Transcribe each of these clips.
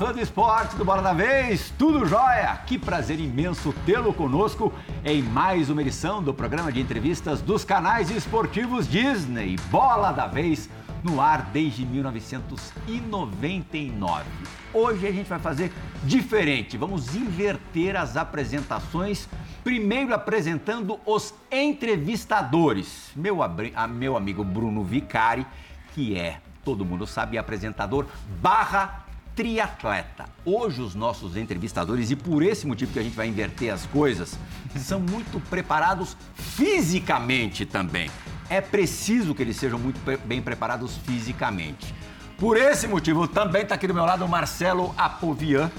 Fã do esporte do Bola da Vez, tudo jóia? Que prazer imenso tê-lo conosco em mais uma edição do programa de entrevistas dos canais esportivos Disney, Bola da Vez, no ar desde 1999. Hoje a gente vai fazer diferente, vamos inverter as apresentações, primeiro apresentando os entrevistadores. Meu, meu amigo Bruno Vicari, que é, todo mundo sabe, apresentador barra triatleta. Hoje os nossos entrevistadores, e por esse motivo que a gente vai inverter as coisas, são muito preparados fisicamente também. É preciso que eles sejam muito bem preparados fisicamente. Por esse motivo, também está aqui do meu lado o Marcelo Apovian,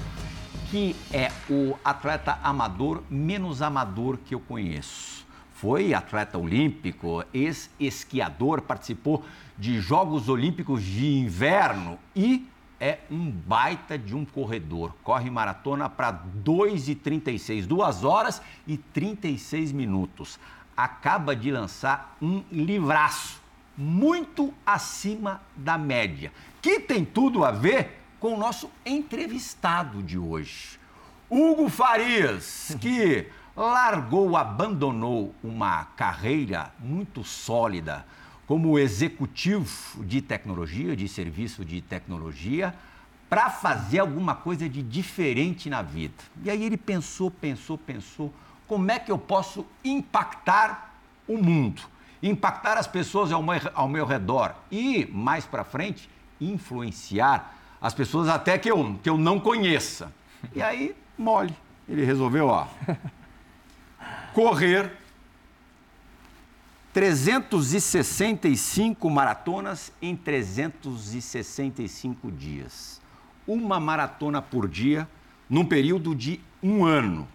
que é o atleta amador menos amador que eu conheço. Foi atleta olímpico, ex-esquiador, participou de Jogos Olímpicos de Inverno e é um baita de um corredor. Corre maratona para 2,36, 2 horas e 36 minutos. Acaba de lançar um livraço muito acima da média, que tem tudo a ver com o nosso entrevistado de hoje. Hugo Farias, que largou, abandonou uma carreira muito sólida como executivo de tecnologia, de serviço de tecnologia, para fazer alguma coisa de diferente na vida. E aí ele pensou, pensou, pensou, como é que eu posso impactar o mundo, impactar as pessoas ao meu, ao meu redor e, mais para frente, influenciar as pessoas até que eu, que eu não conheça. E aí, mole. Ele resolveu, ó, correr 365 maratonas em 365 dias. Uma maratona por dia, num período de um ano.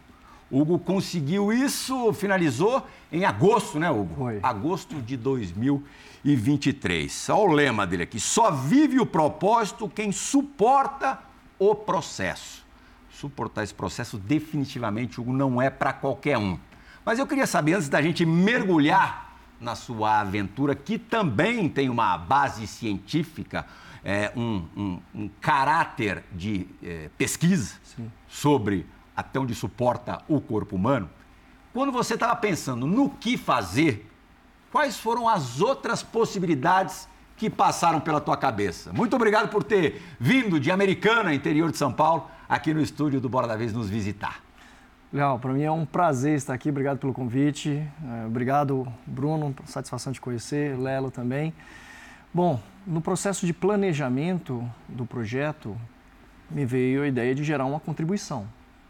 Hugo conseguiu isso, finalizou em agosto, né, Hugo? Foi. Agosto de 2023. Olha o lema dele aqui: só vive o propósito quem suporta o processo. Suportar esse processo, definitivamente, Hugo, não é para qualquer um. Mas eu queria saber, antes da gente mergulhar na sua aventura, que também tem uma base científica, é, um, um, um, caráter de é, pesquisa Sim. sobre até onde suporta o corpo humano. Quando você estava pensando no que fazer, quais foram as outras possibilidades que passaram pela tua cabeça? Muito obrigado por ter vindo de Americana, interior de São Paulo, aqui no estúdio do Bora da Vez nos visitar. Legal, para mim é um prazer estar aqui. Obrigado pelo convite. É, obrigado, Bruno, satisfação de conhecer, Lelo também. Bom, no processo de planejamento do projeto, me veio a ideia de gerar uma contribuição.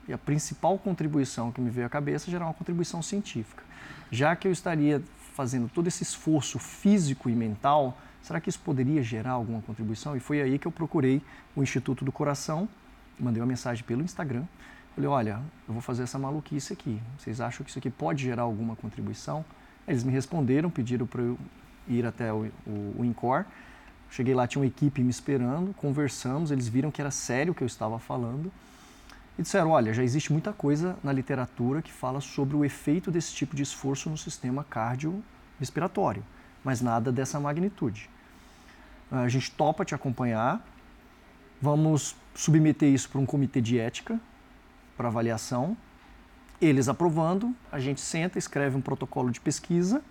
E a principal contribuição que me veio à cabeça é gerar uma contribuição científica. Já que eu estaria fazendo todo esse esforço físico e mental, será que isso poderia gerar alguma contribuição? E foi aí que eu procurei o Instituto do Coração, mandei uma mensagem pelo Instagram Falei, olha, eu vou fazer essa maluquice aqui. Vocês acham que isso aqui pode gerar alguma contribuição? Eles me responderam, pediram para eu ir até o, o, o INCOR. Cheguei lá, tinha uma equipe me esperando, conversamos, eles viram que era sério o que eu estava falando e disseram: olha, já existe muita coisa na literatura que fala sobre o efeito desse tipo de esforço no sistema cardiorrespiratório, mas nada dessa magnitude. A gente topa te acompanhar, vamos submeter isso para um comitê de ética, para avaliação. Eles aprovando, a gente senta, escreve um protocolo de pesquisa,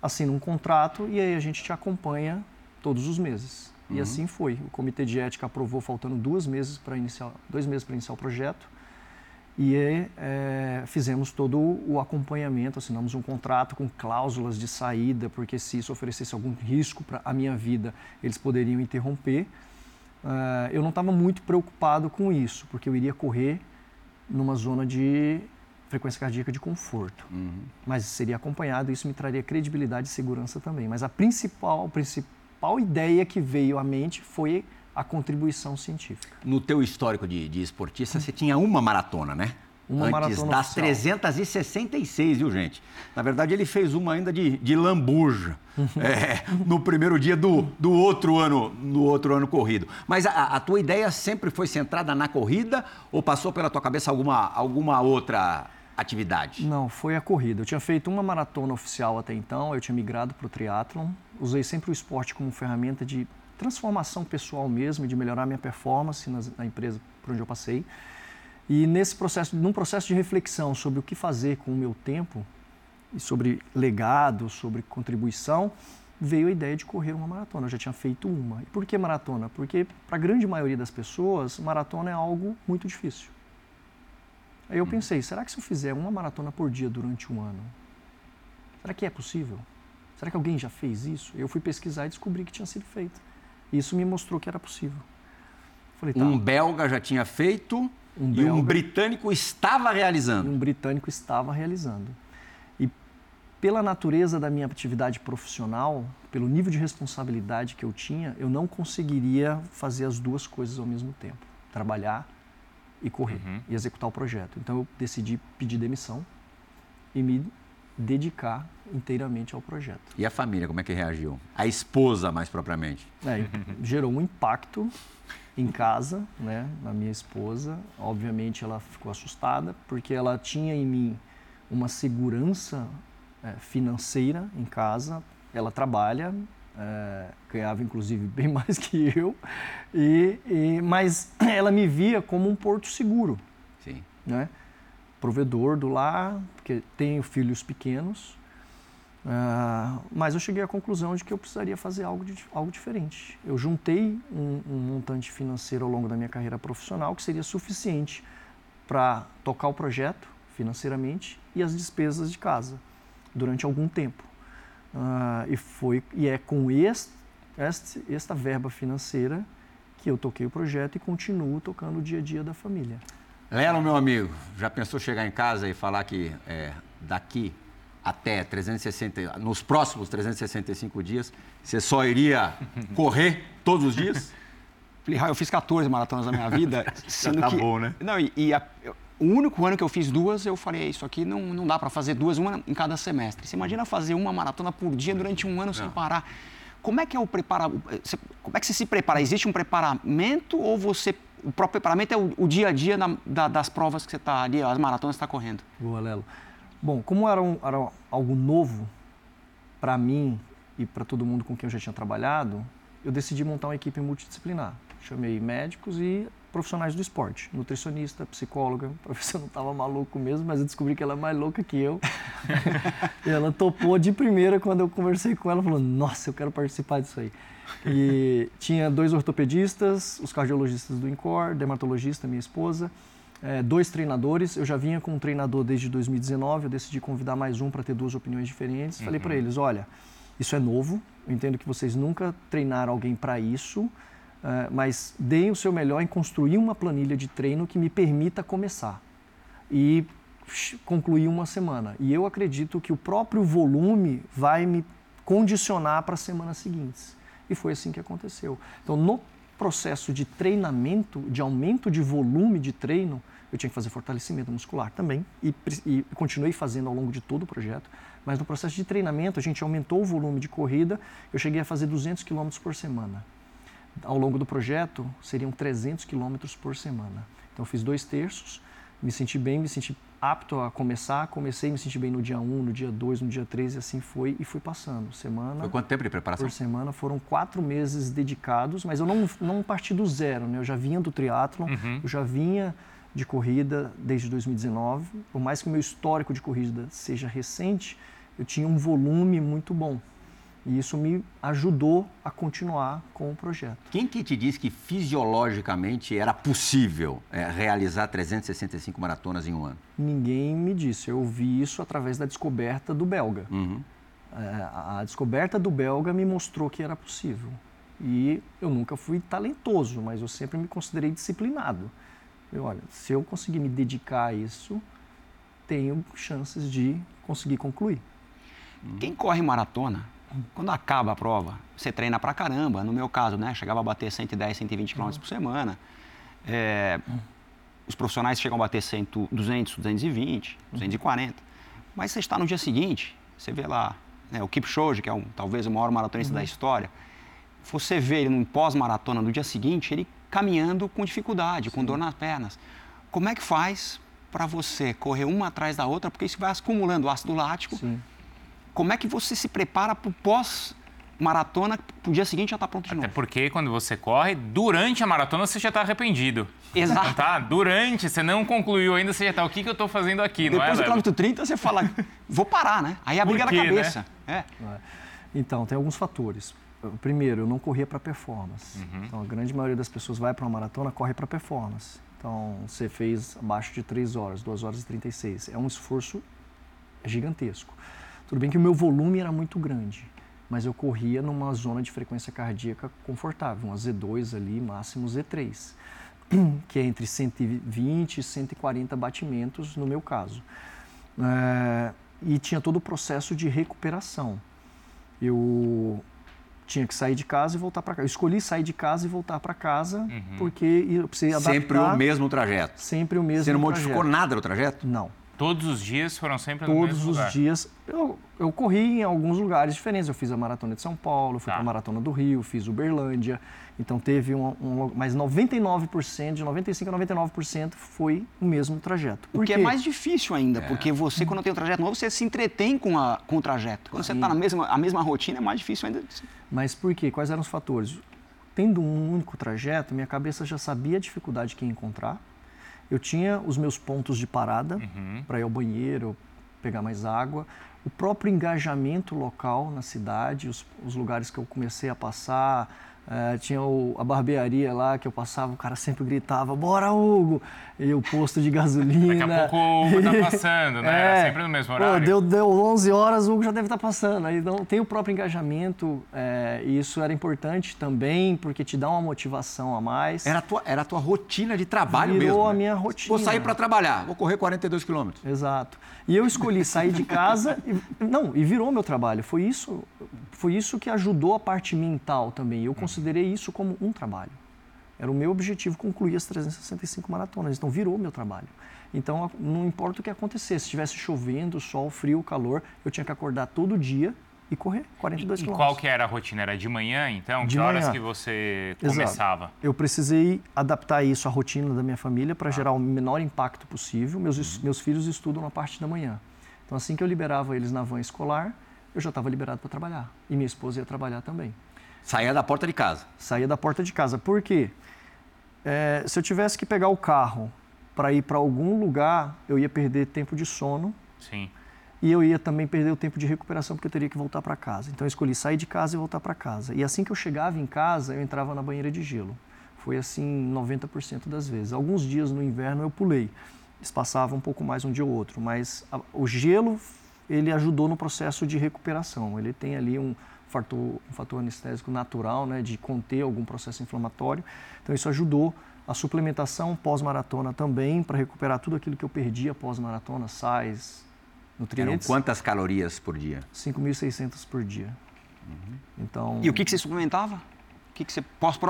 assina um contrato e aí a gente te acompanha todos os meses. Uhum. E assim foi. O comitê de ética aprovou faltando duas meses para iniciar, dois meses para iniciar o projeto. E é, fizemos todo o acompanhamento, assinamos um contrato com cláusulas de saída, porque se isso oferecesse algum risco para a minha vida, eles poderiam interromper. Uh, eu não estava muito preocupado com isso, porque eu iria correr numa zona de frequência cardíaca de conforto. Uhum. Mas seria acompanhado, isso me traria credibilidade e segurança também. Mas a principal, a principal ideia que veio à mente foi a contribuição científica. No teu histórico de, de esportista, você tinha uma maratona, né? Uma Antes maratona das oficial. 366, viu, gente? Na verdade, ele fez uma ainda de, de lambuja é, no primeiro dia do, do outro ano, no outro ano corrido. Mas a, a, tua ideia sempre foi centrada na corrida ou passou pela tua cabeça alguma, alguma outra atividade? Não, foi a corrida. Eu tinha feito uma maratona oficial até então, eu tinha migrado para o triatlon. Usei sempre o esporte como ferramenta de transformação pessoal mesmo, de melhorar minha performance na, na empresa por onde eu passei. E nesse processo, num processo de reflexão sobre o que fazer com o meu tempo, e sobre legado, sobre contribuição, veio a ideia de correr uma maratona. Eu já tinha feito uma. E por que maratona? Porque para a grande maioria das pessoas, maratona é algo muito difícil. Aí eu pensei, será que se eu fizer uma maratona por dia durante um ano, será que é possível? Será que alguém já fez isso? Eu fui pesquisar e descobri que tinha sido feito. Isso me mostrou que era possível. Falei, tá. Um belga já tinha feito um e belga, um britânico estava realizando. Um britânico estava realizando. E pela natureza da minha atividade profissional, pelo nível de responsabilidade que eu tinha, eu não conseguiria fazer as duas coisas ao mesmo tempo. Trabalhar e correr uhum. e executar o projeto. Então eu decidi pedir demissão e me dedicar inteiramente ao projeto. E a família, como é que reagiu? A esposa, mais propriamente? É, gerou um impacto em casa, né, na minha esposa. Obviamente ela ficou assustada, porque ela tinha em mim uma segurança é, financeira em casa. Ela trabalha, é, ganhava inclusive bem mais que eu, e, e, mas ela me via como um porto seguro. Sim. Né? provedor do lar, porque tenho filhos pequenos. Uh, mas eu cheguei à conclusão de que eu precisaria fazer algo, de, algo diferente. Eu juntei um, um, montante financeiro ao longo da minha carreira profissional que seria suficiente para tocar o projeto financeiramente e as despesas de casa durante algum tempo. Uh, e, foi, e é com este, este, esta verba financeira que eu toquei o projeto e continuo tocando o dia a dia da família. Lelo, meu amigo, já pensou chegar em casa e falar que é, daqui até 360, nos próximos 365 dias, você só iria correr todos os dias? Falei, eu fiz 14 maratonas na minha vida. sendo Já tá que, bom, né? Não, e, e a, o único ano que eu fiz duas, eu falei, isso aqui não, não dá para fazer duas, uma em cada semestre. Você imagina fazer uma maratona por dia durante um ano não. sem parar. Como é que é o prepara... Como é que você se prepara? Existe um preparamento ou você o próprio preparamento é o, o dia a dia na, da, das provas que você está ali, as maratonas que está correndo. Boa, Lelo. Bom, como era, um, era algo novo para mim e para todo mundo com quem eu já tinha trabalhado, eu decidi montar uma equipe multidisciplinar. Chamei médicos e profissionais do esporte, nutricionista, psicóloga, se eu não estava maluco mesmo, mas eu descobri que ela é mais louca que eu. e ela topou de primeira quando eu conversei com ela, falou: "Nossa, eu quero participar disso aí". E tinha dois ortopedistas, os cardiologistas do INCOR, dermatologista, minha esposa, é, dois treinadores. Eu já vinha com um treinador desde 2019, eu decidi convidar mais um para ter duas opiniões diferentes. Uhum. Falei para eles: olha, isso é novo, eu entendo que vocês nunca treinaram alguém para isso, é, mas deem o seu melhor em construir uma planilha de treino que me permita começar. E concluir uma semana. E eu acredito que o próprio volume vai me condicionar para as semanas seguintes. E foi assim que aconteceu. Então, no processo de treinamento, de aumento de volume de treino, eu tinha que fazer fortalecimento muscular também e, e, continuei fazendo ao longo de todo o projeto. Mas no processo de treinamento, a gente aumentou o volume de corrida, eu cheguei a fazer 200 km por semana. Ao longo do projeto, seriam 300 km por semana. Então, eu fiz dois terços, me senti bem, me senti apto a começar, comecei a me sentir bem no dia 1, no dia 2, no dia 3 e assim foi e fui passando. Semana. Foi quanto tempo de preparação? Por semana foram quatro meses dedicados, mas eu não, não parti do zero, né? Eu já vinha do triatlon, uhum. eu já vinha de corrida desde 2019. Por mais que o meu histórico de corrida seja recente, eu tinha um volume muito bom. E isso me ajudou a continuar com o projeto. Quem que te disse que fisiologicamente era possível é, realizar 365 maratonas em um ano? Ninguém me disse. Eu vi isso através da descoberta do belga. Uhum. É, a descoberta do belga me mostrou que era possível. E eu nunca fui talentoso, mas eu sempre me considerei disciplinado. Eu, olha, se eu conseguir me dedicar a isso, tenho chances de conseguir concluir. Quem corre maratona quando acaba a prova, você treina pra caramba. No meu caso, né? Chegava a bater 110, 120 km por semana. É, os profissionais chegam a bater 100, 200, 220, 240. Mas você está no dia seguinte, você vê lá né, o Kipchoge, que é um, talvez o maior maratonista uhum. da história. Você vê ele num pós-maratona no dia seguinte, ele caminhando com dificuldade, Sim. com dor nas pernas. Como é que faz para você correr uma atrás da outra, porque isso vai acumulando ácido lático. Sim. Como é que você se prepara para o pós maratona, para o dia seguinte já está pronto de Até novo? porque quando você corre, durante a maratona você já está arrependido. Exato. Tá? Durante, você não concluiu ainda, você já tá, o que, que eu estou fazendo aqui, não é, Depois do quilômetro 30, você fala, vou parar, né? Aí a briga quê, na né? cabeça. É. Então, tem alguns fatores. Primeiro, eu não corria para performance. Uhum. Então, a grande maioria das pessoas vai para uma maratona, corre para performance. Então, você fez abaixo de 3 horas, 2 horas e 36. É um esforço gigantesco. Tudo bem que o meu volume era muito grande, mas eu corria numa zona de frequência cardíaca confortável, uma Z2 ali, máximo Z3, que é entre 120 e 140 batimentos no meu caso. É, e tinha todo o processo de recuperação. Eu tinha que sair de casa e voltar para casa. Eu escolhi sair de casa e voltar para casa porque eu precisei adaptar Sempre o mesmo trajeto. sempre o mesmo Você não modificou trajeto. nada no trajeto? Não. Todos os dias foram sempre no Todos mesmo os lugar. dias. Eu, eu corri em alguns lugares diferentes. Eu fiz a maratona de São Paulo, fui Tá. para a maratona do Rio, fiz Uberlândia. Então teve um, um mas 99%, de 95 a 99% foi o mesmo trajeto. O Por que é quê? mais difícil ainda, porque você, quando tem um trajeto novo, você se entretém com, a, com o trajeto. Quando você está na mesma, a mesma rotina, é mais difícil ainda. Mas por quê? Quais eram os fatores? Tendo um único trajeto, minha cabeça já sabia a dificuldade que ia encontrar. Eu tinha os meus pontos de parada para ir ao banheiro, pegar mais água. O próprio engajamento local na cidade, os, os lugares que eu comecei a passar. Eh, tinha o- a barbearia lá que eu passava, o cara sempre gritava: Bora, Hugo! E o posto de gasolina. Daqui a pouco o Hugo tá passando, né? Era É. sempre no mesmo Pô, horário. deu, deu 11 horas, o Hugo já deve estar passando. Aí então, tem o próprio engajamento, é, e isso era importante também, porque te dá uma motivação a mais. Era a tua, era a tua rotina de trabalho Virou mesmo. a né? minha rotina. Vou sair para trabalhar, vou correr 42 quilômetros. Exato. E eu escolhi sair de casa e não, e virou meu trabalho. Foi isso, foi isso que ajudou a parte mental também. Eu considerei isso como um trabalho. Era o meu objetivo concluir as 365 maratonas. Então virou meu trabalho. Então não importa o que acontecesse, se estivesse chovendo, sol, frio, calor, eu tinha que acordar todo dia e correr 42 E quilômetros. qual que era a rotina? Era de manhã, então? De que horas manhã. que você Exato. começava? Eu precisei adaptar isso à rotina da minha família para gerar o menor impacto possível. Meus, es- meus filhos estudam na parte da manhã. Então, assim que eu liberava eles na van escolar, eu já estava liberado para trabalhar. E minha esposa ia trabalhar também. Saía da porta de casa. Saía da porta de casa. Por quê? É, se eu tivesse que pegar o carro para ir para algum lugar, eu ia perder tempo de sono Sim. E eu ia também perder o tempo de recuperação porque eu teria que voltar para casa. Então eu escolhi sair de casa e voltar para casa. E assim que eu chegava em casa, eu entrava na banheira de gelo. Foi assim 90% das vezes. Alguns dias no inverno eu pulei. Espaçava um pouco mais um dia ou outro, mas a- o gelo ele ajudou no processo de recuperação. Ele tem ali um fator, um fator anestésico natural, né, de conter algum processo inflamatório. Então isso ajudou a suplementação pós-maratona também para recuperar tudo aquilo que eu perdi após maratona, sais, Eram nutrientes. quantas calorias por dia? 5.600 por dia. Então, E o que, que você suplementava? O que, que você.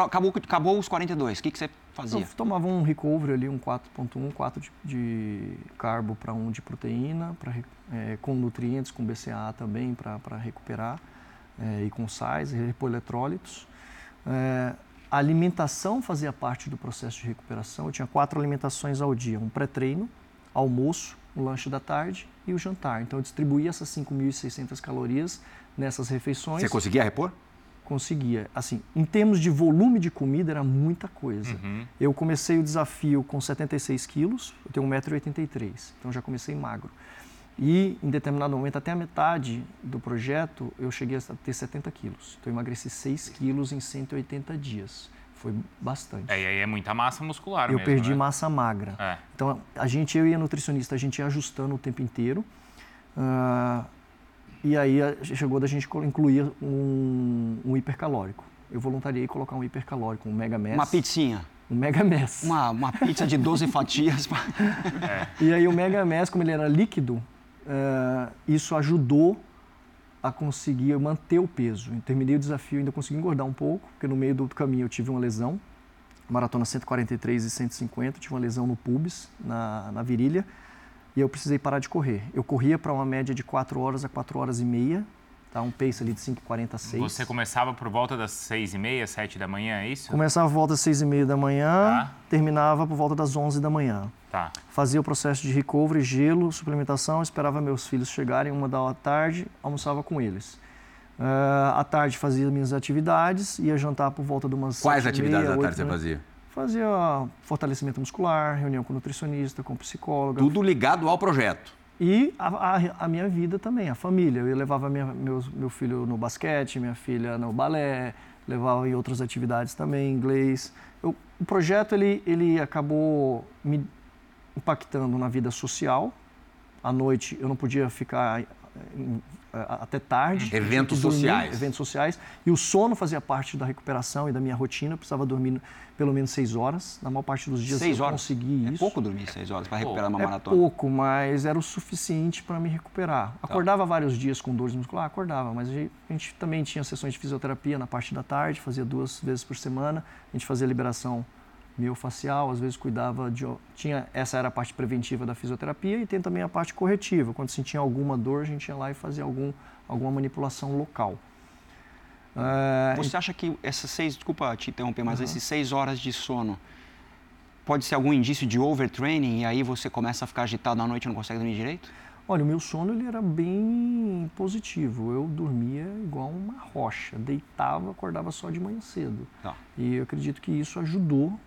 Acabou, acabou os 42. O que, que você fazia? eu tomava um recovery ali, um 4.1, 4 de, de carbo para 1 de proteína, pra, é, com nutrientes, com BCAA também para recuperar, é, e com sais, e repor eletrólitos. É, a alimentação fazia parte do processo de recuperação. Eu tinha quatro alimentações ao dia: um pré-treino, almoço, um lanche da tarde e o jantar. Então eu distribuía essas 5.600 calorias nessas refeições. Você conseguia repor? conseguia. Assim, em termos de volume de comida, era muita coisa. Uhum. Eu comecei o desafio com 76 quilos, eu tenho 1,83m, então já comecei magro. E em determinado momento, até a metade do projeto, eu cheguei a ter 70 quilos. Então eu emagreci 6 quilos em 180 dias. Foi bastante. É, e aí é muita massa muscular eu mesmo, perdi né? massa magra. É. Então, a gente, eu e a nutricionista, a gente ia ajustando o tempo inteiro. Ah, e aí chegou da gente incluir um, um hipercalórico. Eu voluntariei colocar um hipercalórico, um mega mess. Uma pizzinha. Um mega mess. Uma, uma pizza de 12 fatias. pra- E aí o mega mess, como ele era líquido, eh, isso ajudou a conseguir manter o peso. Eu terminei o desafio, ainda consegui engordar um pouco, porque no meio do caminho eu tive uma lesão, maratona 143 e 150, tive uma lesão no pubis, na, na virilha, e eu precisei parar de correr. Eu corria para uma média de 4 horas a 4 horas e meia, Tá? Um pace ali de 5,46. Você começava por volta das seis e meia, sete da manhã, é isso? Começava por volta das 6 e meia da manhã, Tá. terminava por volta das 11 da manhã. Tá. Fazia o processo de recovery, gelo, suplementação, esperava meus filhos chegarem uma da tarde, almoçava com eles. Ah, à tarde fazia minhas atividades, ia jantar por volta de umas Quais atividades meia, tarde você da- fazia? Fazia fortalecimento muscular, reunião com nutricionista, com psicóloga. Tudo ligado ao projeto. E a, a- a minha vida também, a família. Eu levava minha, meus, meu filho no basquete, minha filha no balé, levava em outras atividades também, inglês. Eu- o projeto ele, ele acabou me impactando na vida social. À noite eu não podia ficar em- a- até tarde. Eventos dormir, sociais. Eventos sociais. E o sono fazia parte da recuperação e da minha rotina. Eu precisava dormir pelo menos seis horas. Na maior parte dos dias Seis eu horas? consegui É isso. pouco dormir seis horas para recuperar uma É maratona. pouco, mas era o suficiente para me recuperar. Tá. Acordava vários dias com dores musculares, acordava, mas a gente também tinha sessões de fisioterapia na parte da tarde, fazia duas vezes por semana. A gente fazia liberação miofacial, às vezes cuidava de. Tinha, essa era a parte preventiva da fisioterapia e tem também a parte corretiva. Quando sentia alguma dor, a gente ia lá e fazia algum, alguma manipulação local. É, Você acha que essas seis, desculpa te interromper, mas esses seis horas de sono pode ser algum indício de overtraining e aí você começa a ficar agitado na noite e não consegue dormir direito? Olha, o meu sono ele era bem positivo. Eu dormia igual uma rocha, deitava, acordava só de manhã cedo. Tá. E eu acredito que isso ajudou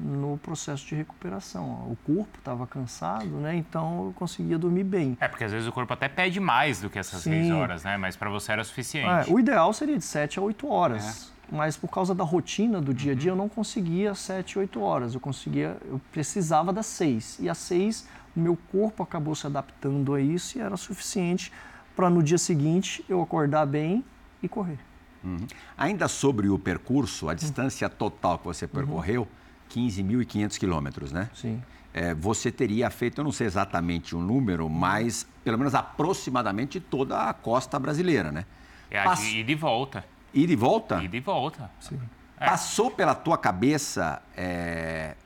no processo de recuperação. O corpo estava cansado, né? Então eu conseguia dormir bem. É, porque às vezes o corpo até pede mais do que essas Sim. seis horas, né? Mas para você era suficiente. É, o ideal seria de 7 a 8 horas. Mas por causa da rotina do dia a dia, eu não conseguia 7, 8 horas. Eu conseguia, eu precisava das 6. E às 6, o meu corpo acabou se adaptando a isso e era suficiente para no dia seguinte eu acordar bem e correr. Uhum. Ainda sobre o percurso, a distância total que você percorreu, 15.500 quilômetros, né? Sim. É, você teria feito, eu não sei exatamente o número, mas pelo menos aproximadamente toda a costa brasileira, né? É a Pass- de e volta. Ir e volta? Ida e volta. Sim. Passou pela tua cabeça é,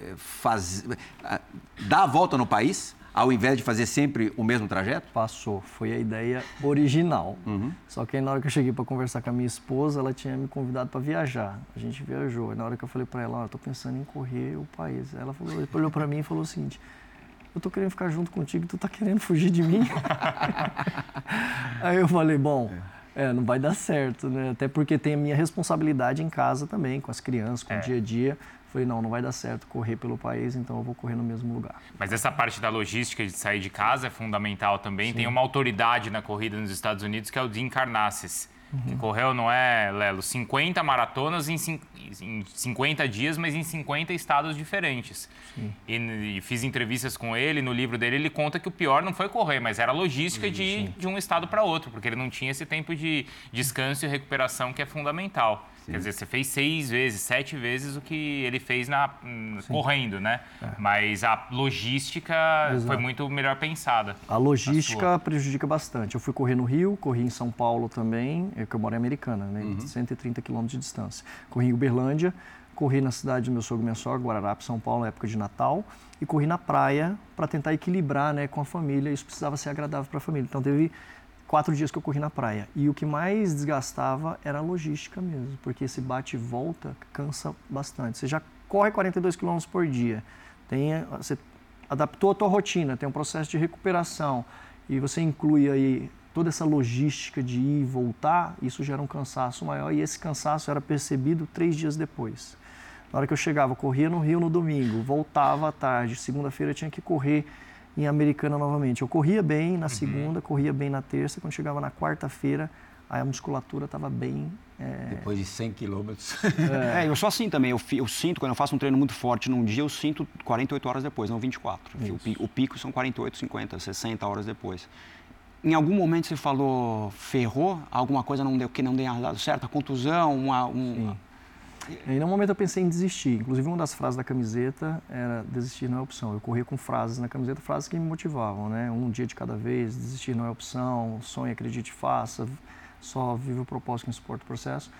é, faz, ah, dar a volta no país, ao invés de fazer sempre o mesmo trajeto? Passou, foi a ideia original. Só que aí na hora que eu cheguei para conversar com a minha esposa, ela tinha me convidado para viajar. A gente viajou. E na hora que eu falei para ela, ó, eu tô pensando em correr o país. Ela falou, olhou para mim e falou o seguinte: eu tô querendo ficar junto contigo, tu tá querendo fugir de mim? aí eu falei, bom, é, não vai dar certo, né? Até porque tem a minha responsabilidade em casa também, com as crianças, com É. o dia a dia. Falei, não, não vai dar certo correr pelo país, então eu vou correr no mesmo lugar. Mas essa parte da logística de sair de casa é fundamental também. Tem uma autoridade na corrida nos Estados Unidos que é o Dean Carnassis, que correu, não é, Lelo, 50 maratonas em, em 50 dias, mas em 50 estados diferentes. E, e fiz entrevistas com ele, no livro dele ele conta que o pior não foi correr, mas era a logística de, ir de um estado para outro, porque ele não tinha esse tempo de descanso e recuperação que é fundamental. Quer dizer, você fez seis vezes, sete vezes o que ele fez na, hum, correndo, né? Mas a logística foi Exato. muito melhor pensada. A logística prejudica bastante. Eu fui correr no Rio, corri em São Paulo também, é que eu moro em Americana, né? Uhum. 130 quilômetros de distância. Corri em Uberlândia, corri na cidade do meu sogro e minha sogra, Guararapes, São Paulo, na época de Natal, e corri na praia para tentar equilibrar né, com a família. Isso precisava ser agradável para a família. Então teve quatro dias que eu corri na praia. E o que mais desgastava era a logística mesmo, porque esse bate e volta cansa bastante. Você já corre 42 quilômetros por dia, tem, você adaptou a tua rotina, tem um processo de recuperação e você inclui aí toda essa logística de ir e voltar, isso gera um cansaço maior e esse cansaço era percebido três dias depois. Na hora que eu chegava, eu corria no Rio no domingo, voltava à tarde, segunda-feira tinha que correr em Americana novamente. Eu corria bem na segunda, corria bem na terça, quando chegava na quarta-feira, aí a musculatura estava bem. é, Depois de 100 quilômetros. É, eu sou assim também. Eu, eu sinto, quando eu faço um treino muito forte num dia, eu sinto 48 horas depois, não 24. O, pi- o pico são 48, 50, 60 horas depois. Em algum momento você falou, ferrou, alguma coisa não deu, que não deu dado certo, a contusão, uma, um, E no momento eu pensei em desistir. Inclusive, uma das frases da camiseta era desistir não é opção. Eu corria com frases na camiseta, frases que me motivavam, né? Um dia de cada vez, desistir não é opção, sonhe, acredite, faça, só vive o propósito que suporta o processo.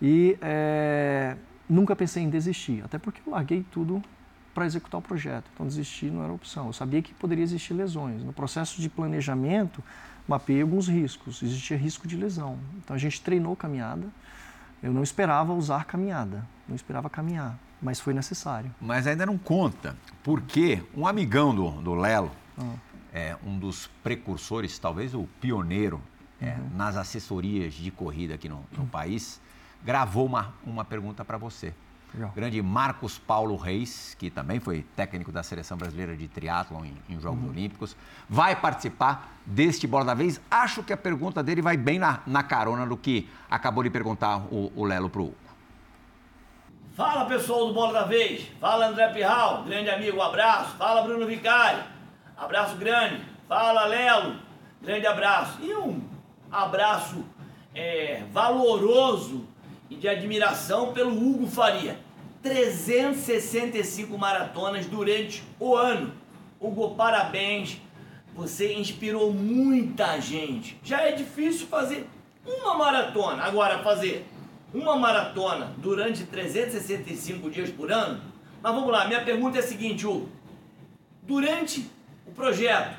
E é, nunca pensei em desistir, até porque eu larguei tudo para executar o projeto. Então, desistir não era opção. Eu sabia que poderia existir lesões. No processo de planejamento, mapeei alguns riscos. Existia risco de lesão. Então, a gente treinou caminhada. Eu não esperava usar caminhada, não esperava caminhar, mas foi necessário. Mas ainda não conta, porque um amigão do, do Lelo, ah. é um dos precursores, talvez o pioneiro, é, uhum. nas assessorias de corrida aqui no, no uhum. país, gravou uma, uma pergunta para você. Legal. Grande Marcos Paulo Reis, que também foi técnico da Seleção Brasileira de Triatlon em, em Jogos uhum. Olímpicos, vai participar deste Bola da Vez. Acho que a pergunta dele vai bem na, na carona do que acabou de perguntar o, o Lelo pro Hugo. Fala pessoal do Bola da Vez, fala André Pirral, grande amigo, um abraço. Fala Bruno Vicari, abraço grande. Fala Lelo, grande abraço. E um abraço é, valoroso e de admiração pelo Hugo Faria. 365 maratonas durante o ano. Hugo, parabéns. Você inspirou muita gente. Já é difícil fazer uma maratona. Agora, fazer uma maratona durante 365 dias por ano. Mas vamos lá, minha pergunta é a seguinte, Hugo. Durante o projeto,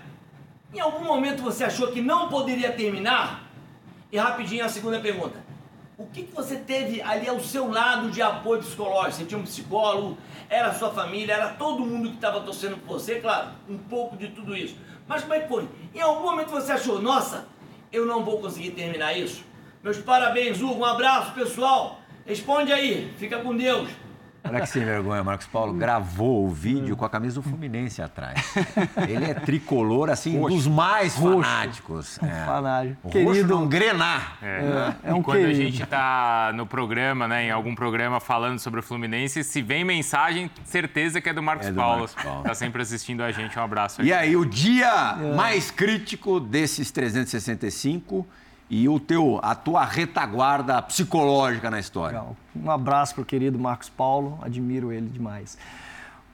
em algum momento você achou que não poderia terminar? E rapidinho a segunda pergunta o que, que você teve ali ao seu lado de apoio psicológico? Você tinha um psicólogo, era a sua família, era todo mundo que estava torcendo por você, claro, um pouco de tudo isso. Mas como é que foi? Em algum momento você achou, nossa, eu não vou conseguir terminar isso? Meus parabéns, Hugo, um abraço pessoal. Responde aí, fica com Deus. Olha que sem vergonha, Marcos Paulo gravou o vídeo com a camisa do Fluminense atrás. Ele é tricolor, assim, roxo. dos mais roxo. fanáticos. É. Fanático. O querido roxo não grenar. É. é, é um quando querido. a gente está no programa, né, em algum programa falando sobre o Fluminense, se vem mensagem, certeza que é do Marcos é do Paulo. Marcos Paulo. Tá sempre assistindo a gente. Um abraço. Aí. E aí, o dia é. mais crítico desses 365 e o teu, a tua retaguarda psicológica na história. Legal. Um abraço para o querido Marcos Paulo, admiro ele demais.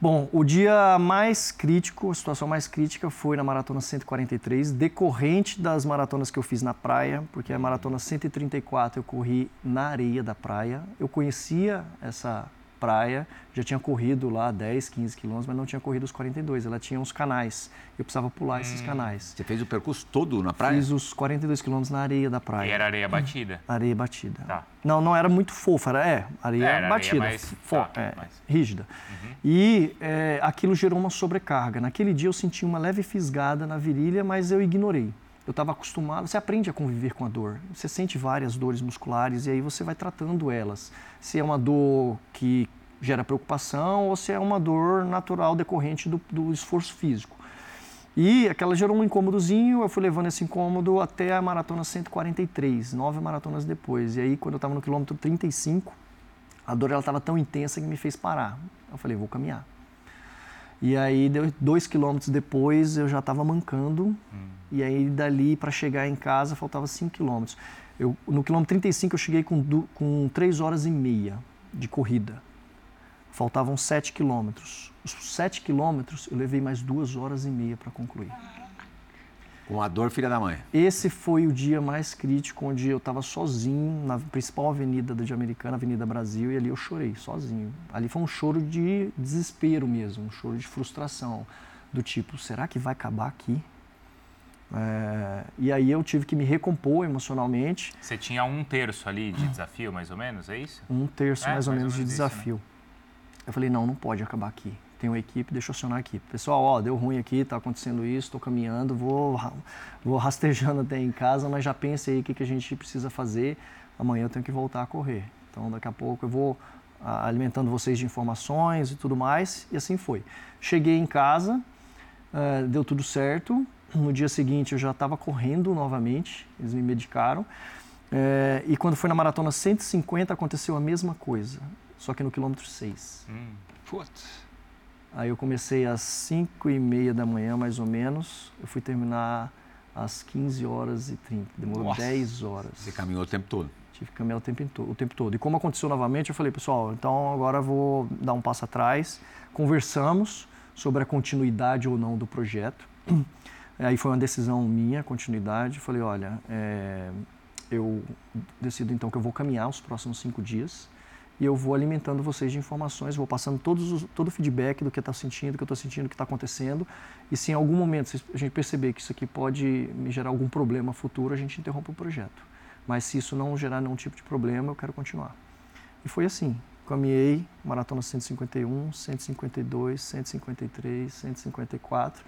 Bom, o dia mais crítico, a situação mais crítica foi na maratona 143, decorrente das maratonas que eu fiz na praia, porque a maratona 134 eu corri na areia da praia. Eu conhecia essa praia, já tinha corrido lá 10, 15 quilômetros, mas não tinha corrido os 42. Ela tinha uns canais. Eu precisava pular hum. esses canais. Você fez o percurso todo na praia? Fiz os 42 quilômetros na areia da praia. E era areia batida? Areia batida. Tá. Não, não era muito fofa, era é, areia era batida, areia mais, fo, tá, é, mais... rígida. Uhum. E é, aquilo gerou uma sobrecarga. Naquele dia eu senti uma leve fisgada na virilha, mas eu ignorei. Eu estava acostumado, você aprende a conviver com a dor. Você sente várias dores musculares e aí você vai tratando elas. Se é uma dor que gera preocupação ou se é uma dor natural decorrente do, do esforço físico. E aquela gerou um incômodozinho, eu fui levando esse incômodo até a maratona 143, nove maratonas depois. E aí, quando eu estava no quilômetro 35, a dor estava tão intensa que me fez parar. Eu falei, vou caminhar. E aí, dois quilômetros depois, eu já estava mancando. Hum. E aí, dali para chegar em casa, faltava cinco quilômetros. Eu, no quilômetro 35, eu cheguei com, com três horas e meia de corrida. Faltavam 7 quilômetros. Os 7 quilômetros eu levei mais duas horas e meia para concluir. Com a dor filha da mãe. Esse foi o dia mais crítico, onde eu estava sozinho na principal avenida de Americana, Avenida Brasil, e ali eu chorei, sozinho. Ali foi um choro de desespero mesmo, um choro de frustração, do tipo, será que vai acabar aqui? É, e aí eu tive que me recompor emocionalmente. Você tinha um terço ali de desafio, mais ou menos, é isso? Um terço, é, mais, ou mais, ou menos, de desafio. Isso, né? Eu falei, não, não pode acabar aqui. Tem uma equipe, deixa eu acionar a equipe. Pessoal, ó, deu ruim aqui, está acontecendo isso, estou caminhando, vou, vou rastejando até em casa, mas já pense aí o que, que a gente precisa fazer. Amanhã eu tenho que voltar a correr. Então, daqui a pouco eu vou alimentando vocês de informações e tudo mais. E assim foi. Cheguei em casa, uh, deu tudo certo. No dia seguinte eu já estava correndo novamente, eles me medicaram. Uh, e quando foi na maratona 150 aconteceu a mesma coisa só que no quilômetro 6. Hum. Putz. Aí eu comecei às 5 e meia da manhã, mais ou menos. Eu fui terminar às 15 horas e 30. Demorou Nossa. 10 horas. Você caminhou o tempo todo? Tive que caminhar o tempo, o tempo todo. E como aconteceu novamente, eu falei, pessoal, então agora vou dar um passo atrás. Conversamos sobre a continuidade ou não do projeto. Aí foi uma decisão minha, continuidade. Falei, olha, é, eu decido então que eu vou caminhar os próximos cinco dias e eu vou alimentando vocês de informações, vou passando todos os, todo o feedback do que está sentindo, do que eu estou sentindo, do que está acontecendo. E se em algum momento a gente perceber que isso aqui pode me gerar algum problema futuro, a gente interrompe o projeto. Mas se isso não gerar nenhum tipo de problema, eu quero continuar. E foi assim. Caminhei maratona 151, 152, 153, 154.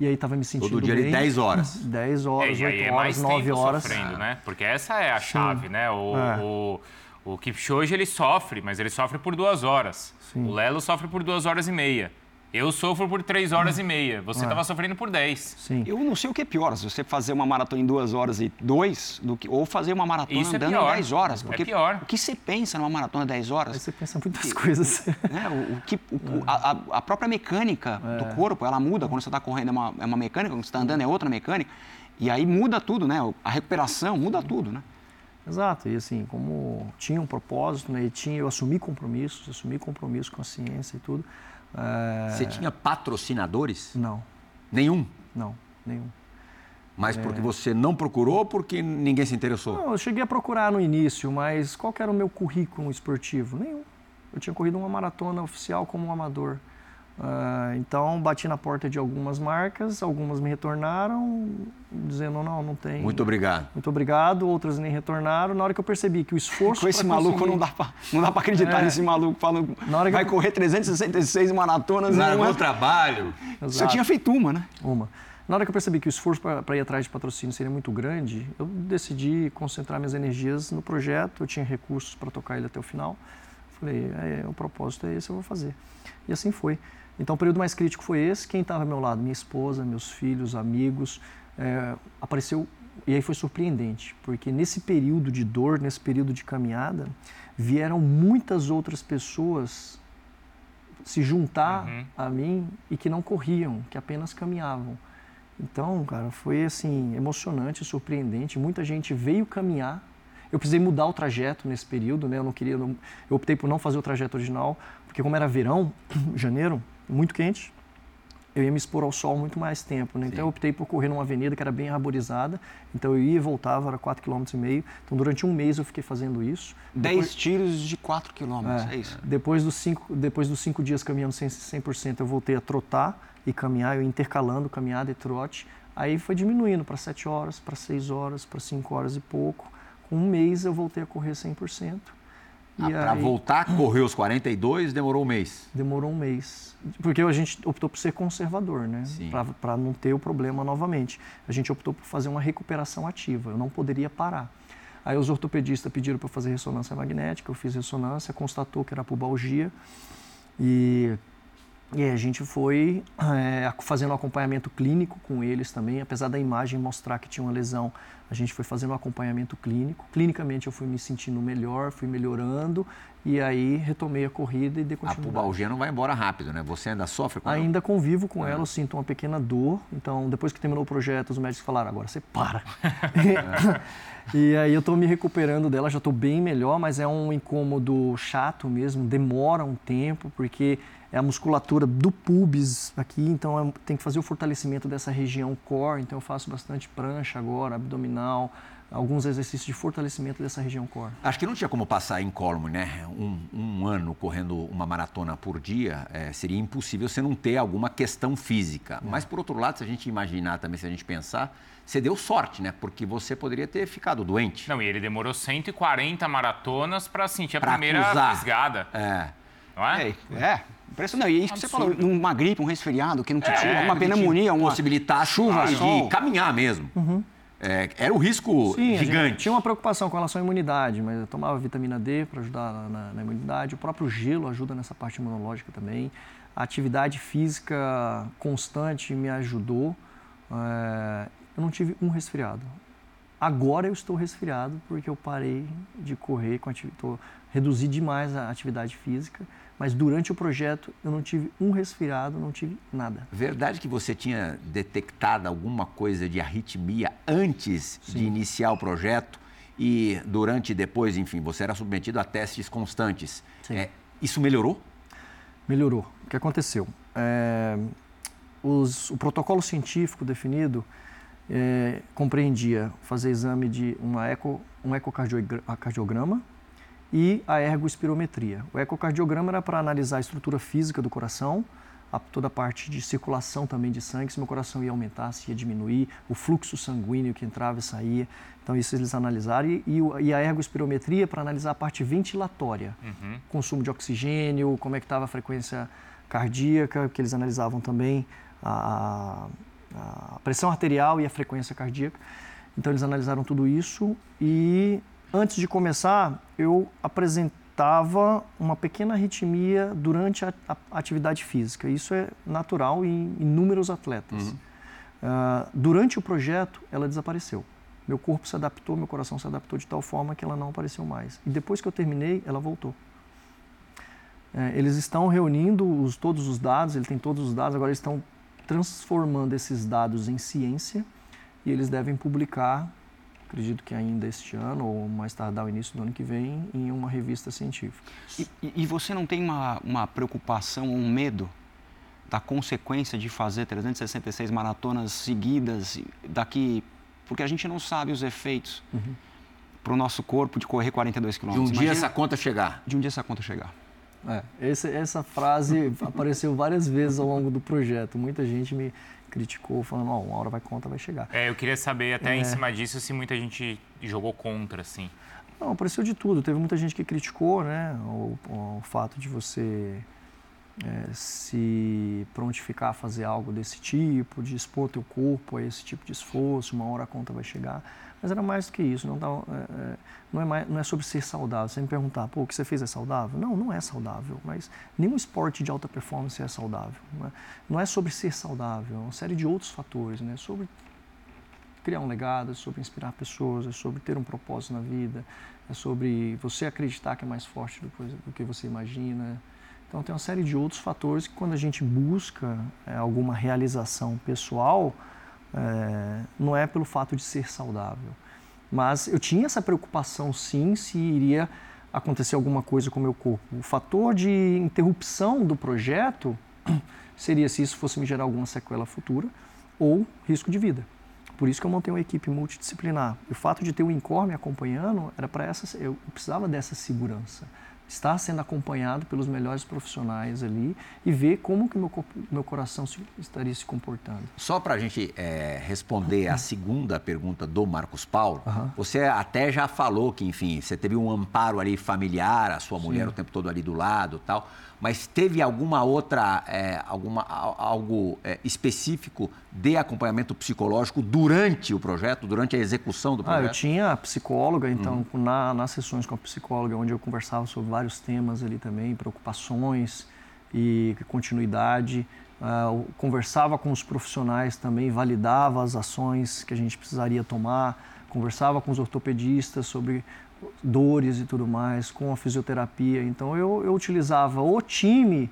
E aí estava me sentindo Todo dia bem. de 10 horas. 10 horas, É, e aí 8 é horas, mais 9 tempo horas. sofrendo, né? Porque essa é a chave, né? O, É. o, o Kipchoge, ele sofre, mas ele sofre por duas horas. Sim. O Lelo sofre por duas horas e meia. Eu sofro por três horas e meia. Você É. estava sofrendo por dez. Sim. Eu não sei o que é pior, se você fazer uma maratona em duas horas e dois, do que, ou fazer uma maratona Isso é andando pior. 10 horas. É Porque pior. o que você pensa numa maratona 10 Aí horas? você pensa muitas coisas. né? O, o que, o- a, a- a própria mecânica É. do corpo, ela muda. Quando você está correndo é uma, é uma mecânica, quando você está andando é outra mecânica. E aí muda tudo, né? A recuperação muda tudo, né? Exato, e assim, como tinha um propósito, né, e tinha, eu assumi compromissos, assumi compromisso com a ciência e tudo. é, Você tinha patrocinadores? Não, Nenhum. não, nenhum. Mas É. porque você não procurou ou porque ninguém se interessou? Não, eu cheguei a procurar no início, mas qual era o meu currículo esportivo? Nenhum. Eu tinha corrido uma maratona oficial como um amador. Ah, então, bati na porta de algumas marcas, algumas me retornaram, dizendo, não, não tem. Muito obrigado. Muito obrigado, outras nem retornaram. Na hora que eu percebi que o esforço Com esse maluco conseguir- não dá pra, não dá pra acreditar É. nesse maluco falando Na hora que vai eu- correr 366 maratonas e Largou uma... o trabalho. Você tinha feito uma, né? Uma. Na hora que eu percebi que o esforço para ir atrás de patrocínio seria muito grande, eu decidi concentrar minhas energias no projeto. Eu tinha recursos para tocar ele até o final. Falei, é, o propósito é esse, eu vou fazer. E assim foi. Então, o período mais crítico foi esse. Quem estava ao meu lado? Minha esposa, meus filhos, amigos. É, apareceu, e aí foi surpreendente, porque nesse período de dor, nesse período de caminhada, vieram muitas outras pessoas se juntar Uhum. a mim e que não corriam, que apenas caminhavam. Então, cara, foi assim emocionante, surpreendente. Muita gente veio caminhar. Eu precisei mudar o trajeto nesse período, né? Eu não queria, eu optei por não fazer o trajeto original, porque como era verão, janeiro, muito quente, eu ia me expor ao sol muito mais tempo, né? Então eu optei por correr numa avenida que era bem arborizada. Então eu ia e voltava, era 4,5 km. Então durante um mês eu fiquei fazendo isso. 10 tiros de 4 quilômetros, é, isso. Depois dos cinco, depois dos cinco dias caminhando 100%, 100%, eu voltei a trotar e caminhar, eu intercalando caminhada e trote. Aí foi diminuindo para 7 horas, para 6 horas, para 5 horas e pouco. Com um mês eu voltei a correr 100%. Ah, Para voltar, correr os 42, demorou um mês. demorou um mês. Porque a gente optou por ser conservador, né? Para não ter o problema novamente. A gente optou por fazer uma recuperação ativa. Eu não poderia parar. Aí os ortopedistas pediram para fazer ressonância magnética, eu fiz ressonância, constatou que era pubalgia. E, e a gente foi é, fazendo um acompanhamento clínico com eles também, apesar da imagem mostrar que tinha uma lesão, a gente foi fazendo um acompanhamento clínico. Clinicamente eu fui me sentindo melhor, fui melhorando e aí retomei a corrida e dei A continuidade. pubalgia não vai embora rápido, né? Você ainda sofre com ela? Ainda convivo com ela, eu sinto uma pequena dor. Então, depois que terminou o projeto, os médicos falaram: agora você para. e aí eu estou me recuperando dela, já estou bem melhor, mas é um incômodo chato mesmo, demora um tempo, porque é a musculatura do pubis aqui, então é- tem que fazer o fortalecimento dessa região core. Então, eu faço bastante prancha agora, abdominal, alguns exercícios de fortalecimento dessa região core. Acho que não tinha como passar incólume, né? Um, um ano correndo uma maratona por dia eh, seria impossível você não ter alguma questão física. Mas, por outro lado, se a gente imaginar também, se a gente pensar, você deu sorte, né? Porque você poderia ter ficado doente. Não, e ele demorou 140 maratonas para sentir a Pra primeira acusar. fisgada, É. não é? É, é. Impressionante. E isso que você falou, uma gripe, um resfriado que não te É, tira, uma pneumonia, uma possibilitar chuva, sol. caminhar mesmo. É, era o risco Sim, gigante. tinha uma preocupação com relação à imunidade, mas eu tomava vitamina D para ajudar na, na- na imunidade. O próprio gelo ajuda nessa parte imunológica também. A atividade física constante me ajudou. É, eu não tive um resfriado. Agora eu estou resfriado porque eu parei de correr, com ati- tô- reduzi demais a atividade física, mas durante o projeto eu não tive um resfriado, não tive nada. Verdade que você tinha detectado alguma coisa de arritmia antes de iniciar o projeto e durante e depois, enfim, você era submetido a testes constantes. Sim. É, isso melhorou? Melhorou. O que aconteceu? É, os- o protocolo científico definido é, compreendia fazer exame de uma eco, um ecocardiograma e a ergospirometria. O ecocardiograma era para analisar a estrutura física do coração, a, toda a parte de circulação também de sangue, se meu coração ia aumentar, se ia diminuir, o fluxo sanguíneo que entrava e saía. Então, isso eles analisaram. E, e a ergospirometria para analisar a parte ventilatória, uhum. consumo de oxigênio, como é que estava a frequência cardíaca, que eles analisavam também a, a pressão arterial e a frequência cardíaca. Então, eles analisaram tudo isso e antes de começar, eu apresentava uma pequena arritmia durante a, atividade física. Isso é natural em inúmeros atletas. Uhum. Uh, durante o projeto, ela desapareceu. Meu corpo se adaptou, meu coração se adaptou de tal forma que ela não apareceu mais. E depois que eu terminei, ela voltou. É, eles estão reunindo os, todos os dados, ele tem todos os dados, agora eles estão transformando esses dados em ciência e eles devem publicar acredito que ainda este ano ou mais tardar o início do ano que vem, em uma revista científica. E, e você não tem uma, uma preocupação ou um medo da consequência de fazer 366 maratonas seguidas daqui, porque a gente não sabe os efeitos uhum. para o nosso corpo de correr 42 quilômetros. De um dia essa conta chegar. De um dia essa conta chegar. É, esse, essa frase apareceu várias vezes ao longo do projeto. Muita gente me criticou, falando, oh, uma hora vai conta, vai chegar. É, eu queria saber até é... em cima disso se muita gente jogou contra, assim. Não, apareceu de tudo. Teve muita gente que criticou, né, o, o fato de você é, se prontificar a fazer algo desse tipo, de expor teu corpo a esse tipo de esforço, uma hora a conta vai chegar. Mas era mais do que isso, não, tá, é, não, é mais, não é sobre ser saudável. Você me perguntar, pô, o que você fez é saudável? Não, não é saudável, mas nenhum esporte de alta performance é saudável. Não é, não é sobre ser saudável, é uma série de outros fatores, né? sobre criar um legado, é sobre inspirar pessoas, é sobre ter um propósito na vida, é sobre você acreditar que é mais forte do, do que você imagina. Então tem uma série de outros fatores que quando a gente busca é, alguma realização pessoal, é, não é pelo fato de ser saudável. Mas eu tinha essa preocupação sim se iria acontecer alguma coisa com o meu corpo. O fator de interrupção do projeto seria se isso fosse me gerar alguma sequela futura ou risco de vida. Por isso que eu montei uma equipe multidisciplinar. O fato de ter o INCOR me acompanhando era para essa, eu precisava dessa segurança estar sendo acompanhado pelos melhores profissionais ali e ver como que meu, meu coração se, estaria se comportando. Só para a gente é, responder a segunda pergunta do Marcos Paulo, uhum. você até já falou que, enfim, você teve um amparo ali familiar, a sua mulher Sim. o tempo todo ali do lado tal mas teve alguma outra, é, alguma, algo é, específico de acompanhamento psicológico durante o projeto, durante a execução do projeto? Ah, eu tinha psicóloga, então, hum. na, nas sessões com a psicóloga, onde eu conversava sobre vários temas ali também, preocupações e continuidade. Uh, conversava com os profissionais também, validava as ações que a gente precisaria tomar, conversava com os ortopedistas sobre dores e tudo mais, com a fisioterapia. Então eu, eu utilizava o time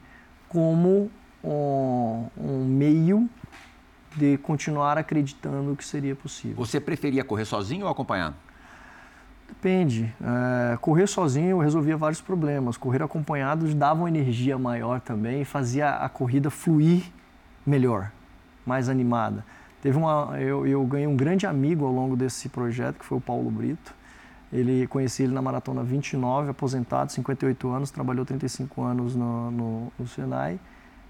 como um, um, meio de continuar acreditando que seria possível. Você preferia correr sozinho ou acompanhado? Depende. É, correr sozinho eu resolvia vários problemas. Correr acompanhado dava uma energia maior também e fazia a corrida fluir melhor, mais animada. Teve uma, eu, eu ganhei um grande amigo ao longo desse projeto, que foi o Paulo Brito. Ele conheci ele na maratona 29, aposentado, 58 anos, trabalhou 35 anos no, no, no Senai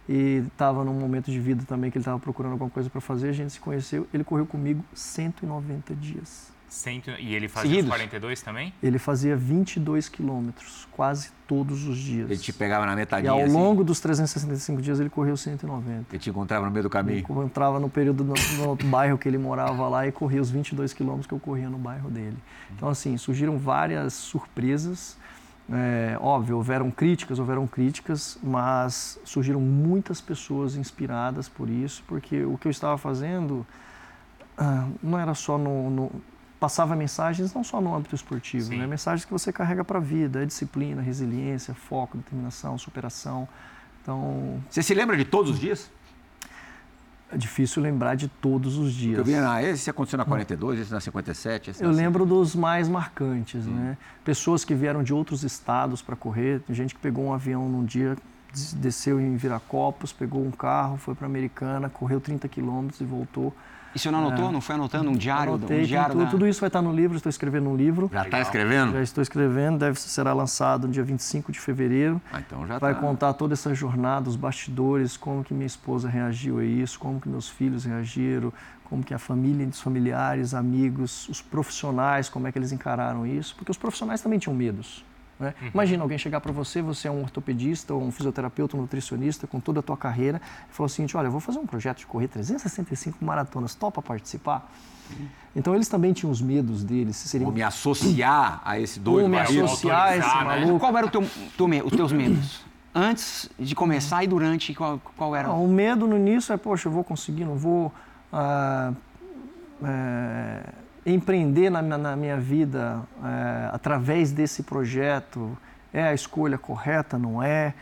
e estava num momento de vida também que ele estava procurando alguma coisa para fazer. A gente se conheceu, ele correu comigo 190 dias. Cento... E ele fazia Seguidos. os 42 também? Ele fazia 22 quilômetros, quase todos os dias. Ele te pegava na metadinha E ao assim. longo dos 365 dias ele correu 190. Ele te encontrava no meio do caminho? Ele encontrava no período no, no bairro que ele morava lá e corria os 22 quilômetros que eu corria no bairro dele. Então assim, surgiram várias surpresas. É, óbvio, houveram críticas, houveram críticas, mas surgiram muitas pessoas inspiradas por isso, porque o que eu estava fazendo ah, não era só no, no passava mensagens não só no âmbito esportivo, né? mensagens que você carrega para a vida, é disciplina, resiliência, foco, determinação, superação. Então, você se lembra de todos os dias? É difícil lembrar de todos os dias. Eu vi, ah, esse aconteceu na 42, esse na 57. Esse eu lembro dos mais marcantes, hum. né? Pessoas que vieram de outros estados para correr, gente que pegou um avião num dia, desceu em Viracopos, pegou um carro, foi para Americana, correu 30 quilômetros e voltou E você não anotou? Não foi anotando um diário? Anotei, um diário tudo, da- tudo isso vai estar no livro, estou escrevendo um livro. Já está escrevendo? Já estou escrevendo, deve será lançado no dia 25 de fevereiro. Ah, então já Vai tá. contar toda essa jornada, os bastidores, como que minha esposa reagiu a isso, como que meus filhos reagiram, como que a família, os familiares, amigos, os profissionais, como é que eles encararam isso, porque os profissionais também tinham medos. Né? Imagina alguém chegar para você, você é um ortopedista ou um fisioterapeuta, um nutricionista com toda a tua carreira, e falou o seguinte, olha, eu vou fazer um projeto de correr 365 maratonas, topa participar? Então eles também tinham os medos deles, se seriam Vou me associar a esse doido Vou me marido. associar a esse né? maluco. Qual era o teu, teu me- os teus medos? Antes de começar e durante, qual, qual era? Ah, o medo no início é, poxa, eu vou conseguir, não vou ah, é, empreender na, minha- na minha vida é, através desse projeto. É a escolha correta, não é?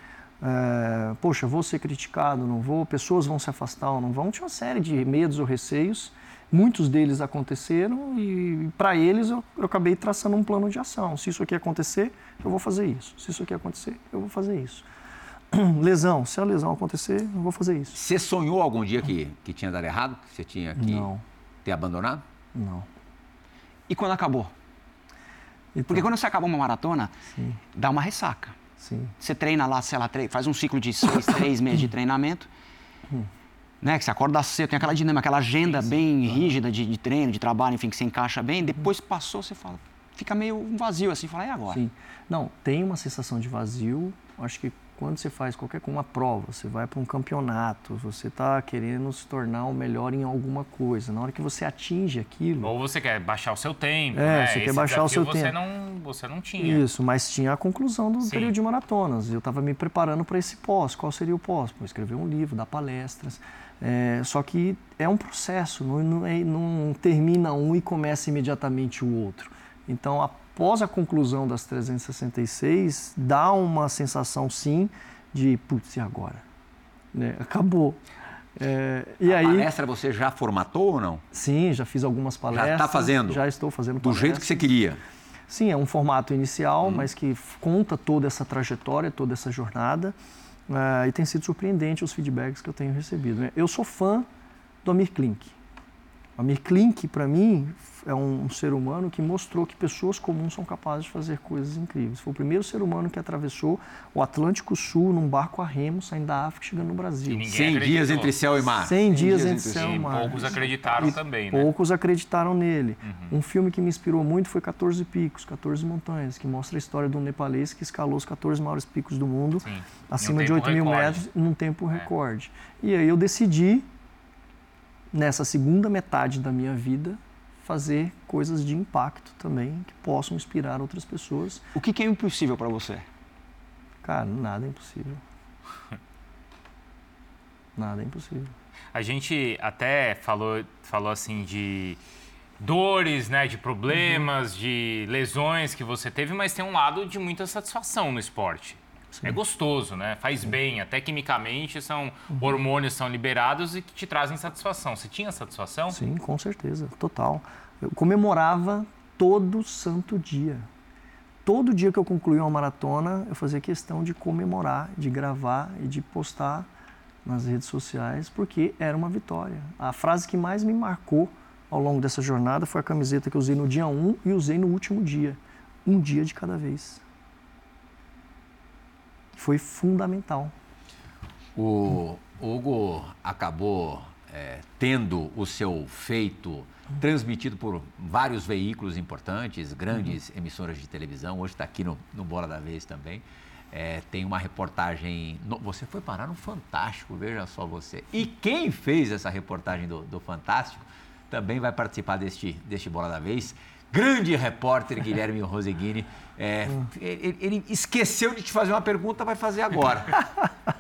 É, poxa, vou ser criticado, não vou? Pessoas vão se afastar ou não vão? Tinha uma série de medos ou receios. Muitos deles aconteceram e, para eles, eu, eu acabei traçando um plano de ação. Se isso aqui acontecer, eu vou fazer isso. Se isso aqui acontecer, eu vou fazer isso. Lesão, se a lesão acontecer, eu vou fazer isso. Você sonhou algum dia que, que tinha dado errado? Que você tinha que Não. ter abandonado? Não. E quando acabou? Então, Porque quando você acaba uma maratona, dá uma ressaca. Sim. Você treina lá, sei lá, faz um ciclo de seis, três meses de treinamento. Né, que você acorda cedo, tem aquela dinâmica, aquela agenda bem rígida de, de treino, de trabalho, enfim, que você encaixa bem. Depois passou, você fala, fica meio vazio assim, fala, e agora? Sim. Não, tem uma sensação de vazio. Acho que quando você faz qualquer uma prova, você vai para um campeonato, você está querendo se tornar o melhor em alguma coisa. Na hora que você atinge aquilo, Ou você quer baixar o seu tempo, É, né? você quer Esse baixar o seu você tempo. Não, você não tinha. Isso, mas tinha a conclusão do Sim. período de maratonas. Eu estava me preparando para esse pós. Qual seria o pós? Pô, escrever um livro, dar palestras. É, só que é um processo, não, não, é- não termina um e começa imediatamente o outro. Então, após a conclusão das 366, dá uma sensação, sim, de, putz, e agora? Né? Acabou. É, e a aí, palestra você já formatou ou não? sim, já fiz algumas palestras. tá fazendo? Já estou fazendo Do jeito que você queria. Sim, é um formato inicial, Uhum. mas que conta toda essa trajetória, toda essa jornada. ah, e tem sido surpreendente os feedbacks que eu tenho recebido. né? Eu sou fã do Amir Klink. O Amir Klink, para mim, é um, um ser humano que mostrou que pessoas comuns são capazes de fazer coisas incríveis. Foi o primeiro ser humano que atravessou o Atlântico Sul num barco a remo, saindo da África e chegando no Brasil. E ninguém 100 dias entre céu e mar. 100 dias dias entre céu E e mar. poucos acreditaram E também, né? Uhum. Poucos acreditaram nele. Um filme que me inspirou muito foi 14 Picos, 14 Montanhas, que mostra a história de um nepalês que escalou os 14 maiores picos do mundo, Sim. acima um de 8 tempo mil recorde. É. metros, num tempo recorde. E aí eu decidi, nessa segunda metade da minha vida, fazer coisas de impacto também, que possam inspirar outras pessoas. O que, que é impossível para você? Cara, nada é impossível. Nada é impossível. A gente até falou, falou assim de dores, né, de problemas, Uhum. de lesões que você teve, mas tem um lado de muita satisfação no esporte. É gostoso, né? Faz bem, até quimicamente são Uhum. hormônios são liberados e que te trazem satisfação. Você tinha satisfação? Sim, com certeza, total. Eu comemorava todo santo dia. Todo dia que eu concluía uma maratona, eu fazia questão de comemorar, de gravar e de postar nas redes sociais, porque era uma vitória. A frase que mais me marcou ao longo dessa jornada foi a camiseta que eu usei no dia 1 e usei no último dia. Um dia de cada vez. Foi fundamental. O Hugo acabou é, tendo o seu feito transmitido por vários veículos importantes, grandes emissoras de televisão. Hoje está aqui no, no Bola da Vez também. É, tem uma reportagem. no- você foi parar no Fantástico, veja só você. E quem fez essa reportagem do, do Fantástico também vai participar deste, deste Bola da Vez. Grande repórter Guilherme Roseguini. É, ele, ele esqueceu de te fazer uma pergunta, vai fazer agora.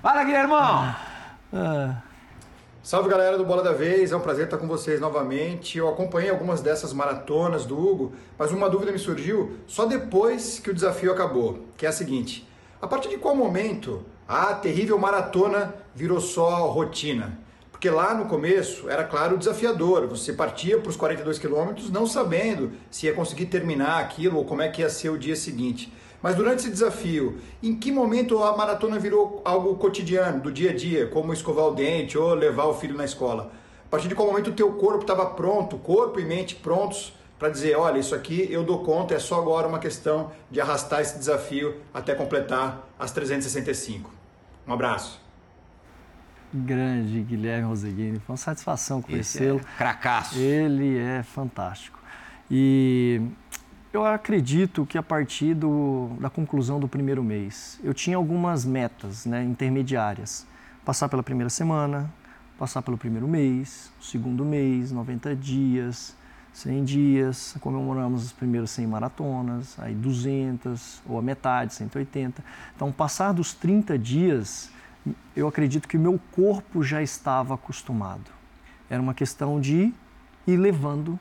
Fala, Guilhermão! Salve galera do Bola da Vez, é um prazer estar com vocês novamente. Eu acompanhei algumas dessas maratonas do Hugo, mas uma dúvida me surgiu só depois que o desafio acabou, que é a seguinte: a partir de qual momento a terrível maratona virou só rotina? Porque lá no começo era claro desafiador, você partia para os 42 quilômetros não sabendo se ia conseguir terminar aquilo ou como é que ia ser o dia seguinte. Mas durante esse desafio, em que momento a maratona virou algo cotidiano, do dia a dia, como escovar o dente ou levar o filho na escola? A partir de qual momento o teu corpo estava pronto, corpo e mente prontos para dizer, olha, isso aqui eu dou conta, é só agora uma questão de arrastar esse desafio até completar as 365. Um abraço. Grande Guilherme Roseguini, foi uma satisfação conhecê-lo. É cracaço. Ele é fantástico. E eu acredito que a partir do, da conclusão do primeiro mês, eu tinha algumas metas né, intermediárias. Passar pela primeira semana, passar pelo primeiro mês, segundo mês, 90 dias, 100 dias, comemoramos os primeiros 100 maratonas, aí 200 ou a metade, 180. Então, passar dos 30 dias, eu acredito que o meu corpo já estava acostumado. Era uma questão de ir levando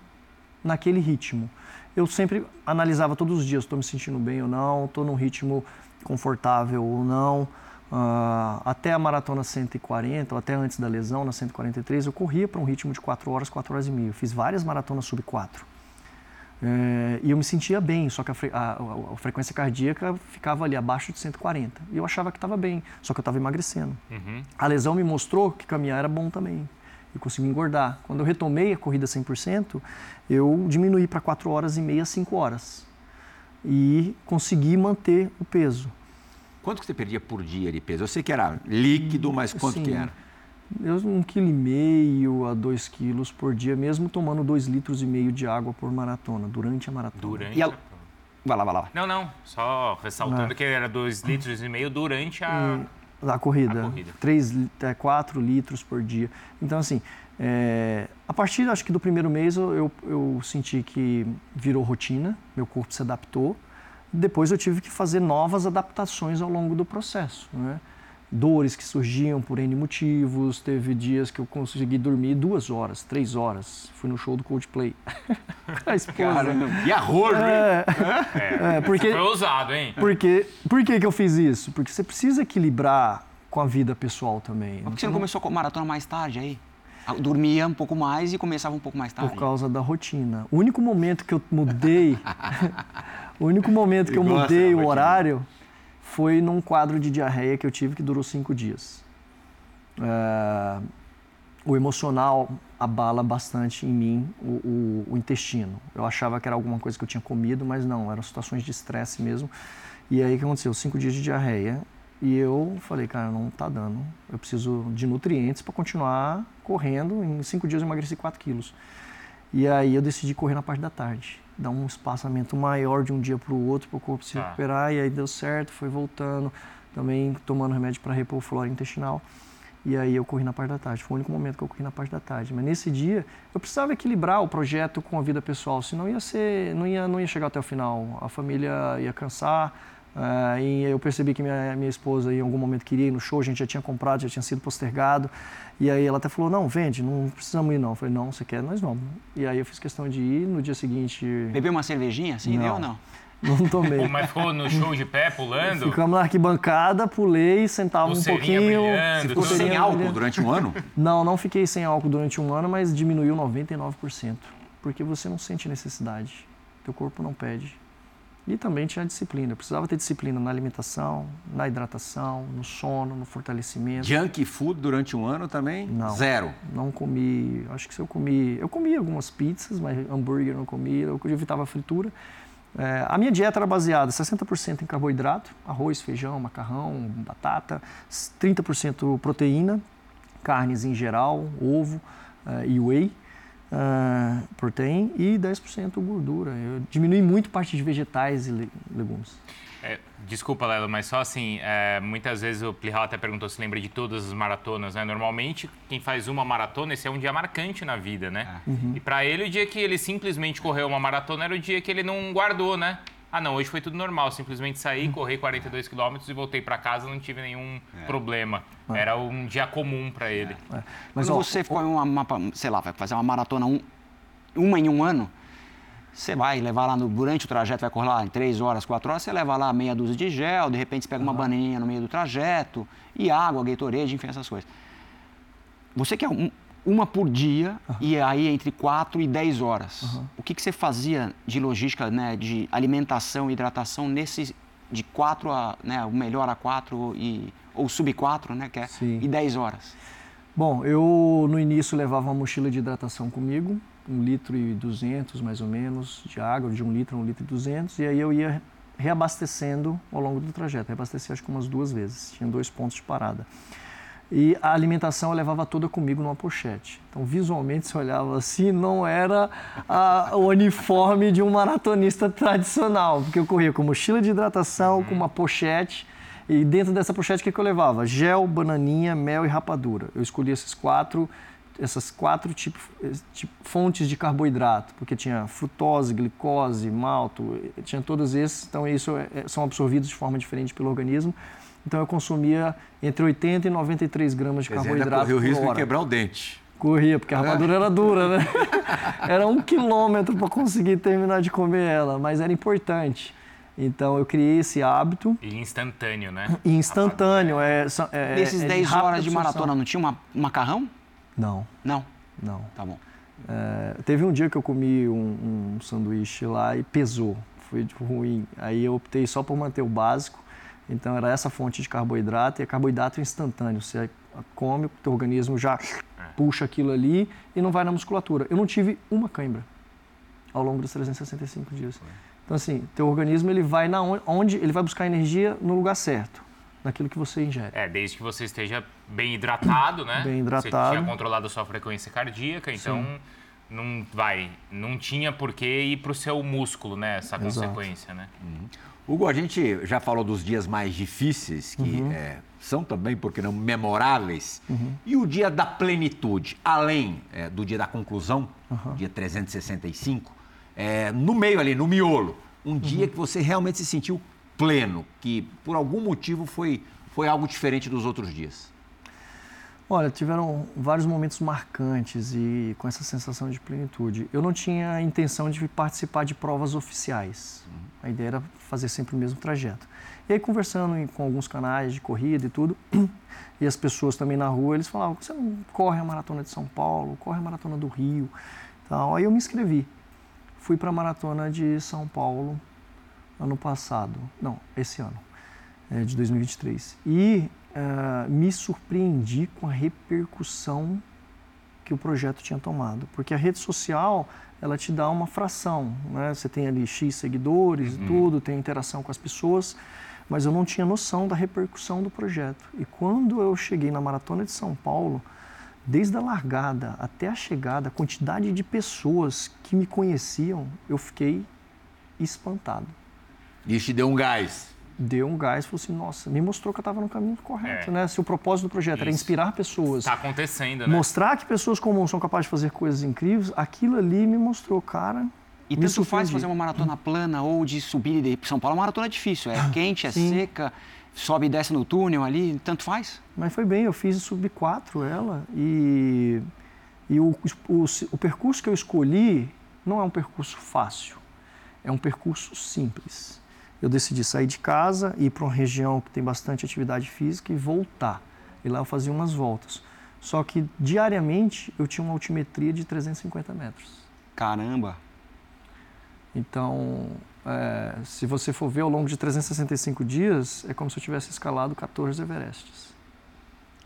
naquele ritmo. Eu sempre analisava todos os dias, estou me sentindo bem ou não, estou num ritmo confortável ou não. Uh, até a maratona 140, ou até antes da lesão, na 143, eu corria para um ritmo de 4 horas, 4 horas e meia. Eu fiz várias maratonas sub 4. É, e eu me sentia bem, só que a, fre a, a, a, frequência cardíaca ficava ali abaixo de 140. E eu achava que estava bem, só que eu estava emagrecendo. Uhum. A lesão me mostrou que caminhar era bom também. E consegui engordar. Quando eu retomei a corrida 100%, eu diminuí para 4 horas e meia, 5 horas. E consegui manter o peso. Quanto que você perdia por dia de peso? Eu sei que era líquido, mas quanto Sim. que era? Eu, um quilo e meio a dois quilos por dia, mesmo tomando dois litros e meio de água por maratona, durante a maratona. Durante a... Vai lá, vai lá. Não, não. Só ressaltando é. que era dois litros e meio durante a... E, a corrida. A corrida. Três, é, quatro litros por dia. Então, assim, é, a partir, acho que do primeiro mês, eu, eu, eu senti que virou rotina, meu corpo se adaptou depois eu tive que fazer novas adaptações ao longo do processo. Né? Dores que surgiam por N motivos, teve dias que eu consegui dormir duas horas, três horas. Fui no show do Coldplay. a esposa. Caramba, que arroz, é, é, é, porque, foi ousado, hein? Porque, por que, que eu fiz isso? Porque você precisa equilibrar com a vida pessoal também. Por que você não começou com maratona mais tarde aí? Dormia um pouco mais e começava um pouco mais tarde. Por causa da rotina. O único momento que eu mudei O único momento que eu mudei o horário foi num quadro de diarreia que eu tive que durou cinco dias. É, o emocional abala bastante em mim o, o, o, intestino. Eu achava que era alguma coisa que eu tinha comido, mas não, eram situações de estresse mesmo. E aí o que aconteceu? Cinco dias de diarreia. E eu falei, cara, não tá dando. Eu preciso de nutrientes para continuar correndo. Em cinco dias eu emagreci 4 quilos. E aí eu decidi correr na parte da tarde dar um espaçamento maior de um dia para o outro para o corpo se tá. recuperar e aí deu certo, foi voltando, também tomando remédio para repor flora intestinal. E aí eu corri na parte da tarde. Foi o único momento que eu corri na parte da tarde. Mas nesse dia eu precisava equilibrar o projeto com a vida pessoal, senão ia ser, não ia, não ia chegar até o final. A família ia cansar, Uh, e eu percebi que minha, minha esposa em algum momento queria ir no show, a gente já tinha comprado, já tinha sido postergado. E aí ela até falou: não, vende, não precisamos ir não. Eu falei: não, você quer, nós vamos. E aí eu fiz questão de ir. No dia seguinte. Bebeu uma cervejinha assim, não. ou não? Não tomei. Mas ficou no show de pé, pulando? Ficamos na arquibancada, pulei, sentava um pouquinho. Brilhando, ficou sem álcool durante um ano? Não, não fiquei sem álcool durante um ano, mas diminuiu 99%. Porque você não sente necessidade. Teu corpo não pede. E também tinha disciplina. Eu precisava ter disciplina na alimentação, na hidratação, no sono, no fortalecimento. Junk food durante um ano também? Não. Zero? Não comi. Acho que se eu comi. Eu comi algumas pizzas, mas hambúrguer não comia. Eu evitava fritura. É, a minha dieta era baseada 60% em carboidrato, arroz, feijão, macarrão, batata, 30% proteína, carnes em geral, ovo uh, e whey uh, proteína e 10% gordura. Eu diminui muito parte de vegetais e legumes. É, desculpa, Lelo, mas só assim, é, muitas vezes o Plihal até perguntou se lembra de todas as maratonas, né? Normalmente, quem faz uma maratona, esse é um dia marcante na vida, né? Uhum. E para ele, o dia que ele simplesmente correu uma maratona era o dia que ele não guardou, né? Ah, não, hoje foi tudo normal. Simplesmente saí, corri 42 quilômetros e voltei para casa, não tive nenhum é. problema. É. Era um dia comum para ele. É. Mas Quando ó, você ficou em uma, uma, sei lá, vai fazer uma maratona um, uma em um ano, você vai levar lá no, durante o trajeto, vai correr lá em 3 horas, 4 horas, você leva lá meia dúzia de gel, de repente você pega uhum. uma bananinha no meio do trajeto, e água, Gatorade, enfim, essas coisas. Você quer um, uma por dia uhum. e aí entre 4 e 10 horas. Uhum. O que, que você fazia de logística, né, de alimentação e hidratação nesse de 4 a, né, o melhor a 4 e ou sub 4, né, que é, Sim. e 10 horas? Bom, eu no início levava uma mochila de hidratação comigo, um litro e duzentos mais ou menos de água, de um litro a um litro e duzentos, e aí eu ia reabastecendo ao longo do trajeto. Reabasteci acho que umas duas vezes, tinha dois pontos de parada. E a alimentação eu levava toda comigo numa pochete. Então, visualmente, se olhava assim, não era a, o uniforme de um maratonista tradicional, porque eu corria com mochila de hidratação, com uma pochete, e dentro dessa pochete, o que, que eu levava? Gel, bananinha, mel e rapadura. Eu escolhi esses quatro, essas quatro tipos tipo, fontes de carboidrato, porque tinha frutose, glicose, malto, tinha todos esses, então isso é, são absorvidos de forma diferente pelo organismo. Então eu consumia entre 80 e 93 gramas de Quer dizer, carboidrato ainda correu o por risco de hora. quebrar o dente. Corria, porque a rapadura era dura, né? Era um quilômetro para conseguir terminar de comer ela, mas era importante. Então eu criei esse hábito E instantâneo, né? e instantâneo. É, é, Nesses é 10 rápida horas de maratona, não tinha uma, um macarrão? Não, Não. não. Tá bom. É, teve um dia que eu comi um, um sanduíche lá e pesou, foi ruim. Aí eu optei só por manter o básico. Então era essa fonte de carboidrato e é carboidrato instantâneo. Você come, o teu organismo já puxa aquilo ali e não vai na musculatura. Eu não tive uma cãibra ao longo dos 365 dias. Então assim, teu organismo ele vai na on- onde ele vai buscar energia no lugar certo, naquilo que você ingere. É, desde que você esteja bem hidratado, né? Bem Você hidratado. tinha controlado a sua frequência cardíaca, então não vai, não tinha por que ir pro seu músculo, né? Essa Exato. consequência, né? Hugo, a gente já falou dos dias mais difíceis, que Uhum. é, são também, porque não, memoráveis. E o dia da plenitude, além é, do dia da conclusão, dia 365, é, no meio ali, no miolo, um Uhum. dia que você realmente se sentiu pleno, que por algum motivo foi, foi algo diferente dos outros dias. Olha, tiveram vários momentos marcantes e com essa sensação de plenitude. Eu não tinha a intenção de participar de provas oficiais. A ideia era fazer sempre o mesmo trajeto. E aí, conversando com alguns canais de corrida e tudo, e as pessoas também na rua, eles falavam: você não corre a maratona de São Paulo, corre a maratona do Rio. Tal. Aí eu me inscrevi. Fui para a maratona de São Paulo ano passado. Não, esse ano, é, de 2023. E eh, me surpreendi com a repercussão que o projeto tinha tomado. Porque a rede social, ela te dá uma fração, né? Você tem ali X seguidores e tudo, tem interação com as pessoas, mas eu não tinha noção da repercussão do projeto. E quando eu cheguei na Maratona de São Paulo, desde a largada até a chegada, a quantidade de pessoas que me conheciam, eu fiquei espantado Isso te deu um gás. Deu um gás e falou assim, nossa, me mostrou que eu estava no caminho correto, É. né? Se o propósito do projeto era Isso. inspirar pessoas, Tá acontecendo, né? mostrar que pessoas comuns são capazes de fazer coisas incríveis, aquilo ali me mostrou, cara, E tanto faz fazer uma maratona plana ou de subir e descer. São Paulo é uma maratona difícil. É quente, é Sim. seca, sobe e desce no túnel ali, tanto faz. Mas foi bem, eu fiz sub 4 ela e, e o, o, o percurso que eu escolhi não é um percurso fácil, é um percurso simples. Eu decidi sair de casa, ir para uma região que tem bastante atividade física e voltar. E lá eu fazia umas voltas. Só que diariamente eu tinha uma altimetria de 350 metros. Caramba. Então, é, se você for ver ao longo de 365 dias, é como se eu tivesse escalado 14 Everestes.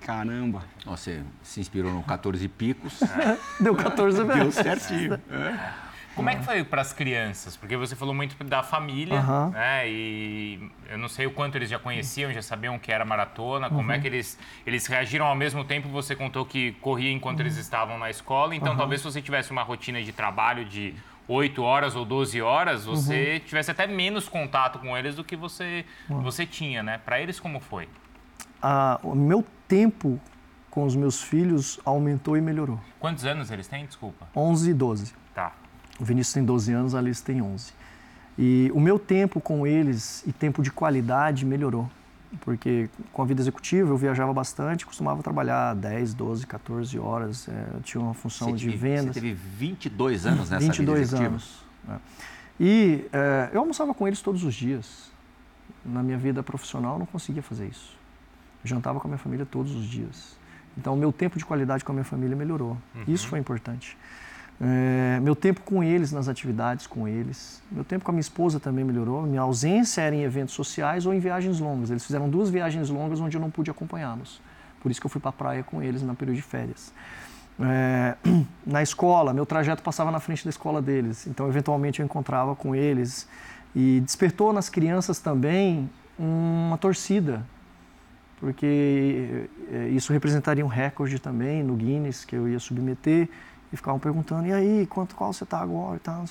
Caramba. Você se inspirou no 14 picos, Deu 14 deu Everestes. certinho. Como é que foi para as crianças? Porque você falou muito da família, né? E eu não sei o quanto eles já conheciam, já sabiam que era maratona, como Uhum. é que eles, eles reagiram ao mesmo tempo. Você contou que corria enquanto eles estavam na escola, então talvez se você tivesse uma rotina de trabalho de 8 horas ou 12 horas, você Uhum. tivesse até menos contato com eles do que você, você tinha, né? Para eles, como foi? Ah, o meu tempo com os meus filhos aumentou e melhorou. Quantos anos eles têm? Desculpa. 11 e 12. O Vinícius tem 12 anos, a Alice tem 11. E o meu tempo com eles e tempo de qualidade melhorou. Porque com a vida executiva eu viajava bastante, costumava trabalhar 10, 12, 14 horas. é, eu tinha uma função Você de teve- vendas. Você teve 22 anos nessa 22 vida anos. né? E é, eu almoçava com eles todos os dias. Na minha vida profissional eu não conseguia fazer isso. Eu jantava com a minha família todos os dias. Então o meu tempo de qualidade com a minha família melhorou. Isso foi importante. É, meu tempo com eles, nas atividades com eles. Meu tempo com a minha esposa também melhorou. Minha ausência era em eventos sociais ou em viagens longas. Eles fizeram duas viagens longas onde eu não pude acompanhá-los. Por isso que eu fui para a praia com eles no período de férias. É, na escola, meu trajeto passava na frente da escola deles, então eventualmente eu encontrava com eles e despertou nas crianças também uma torcida, porque é, isso representaria um recorde também no Guinness que eu ia submeter e ficavam perguntando e aí quanto qual você está agora e tal,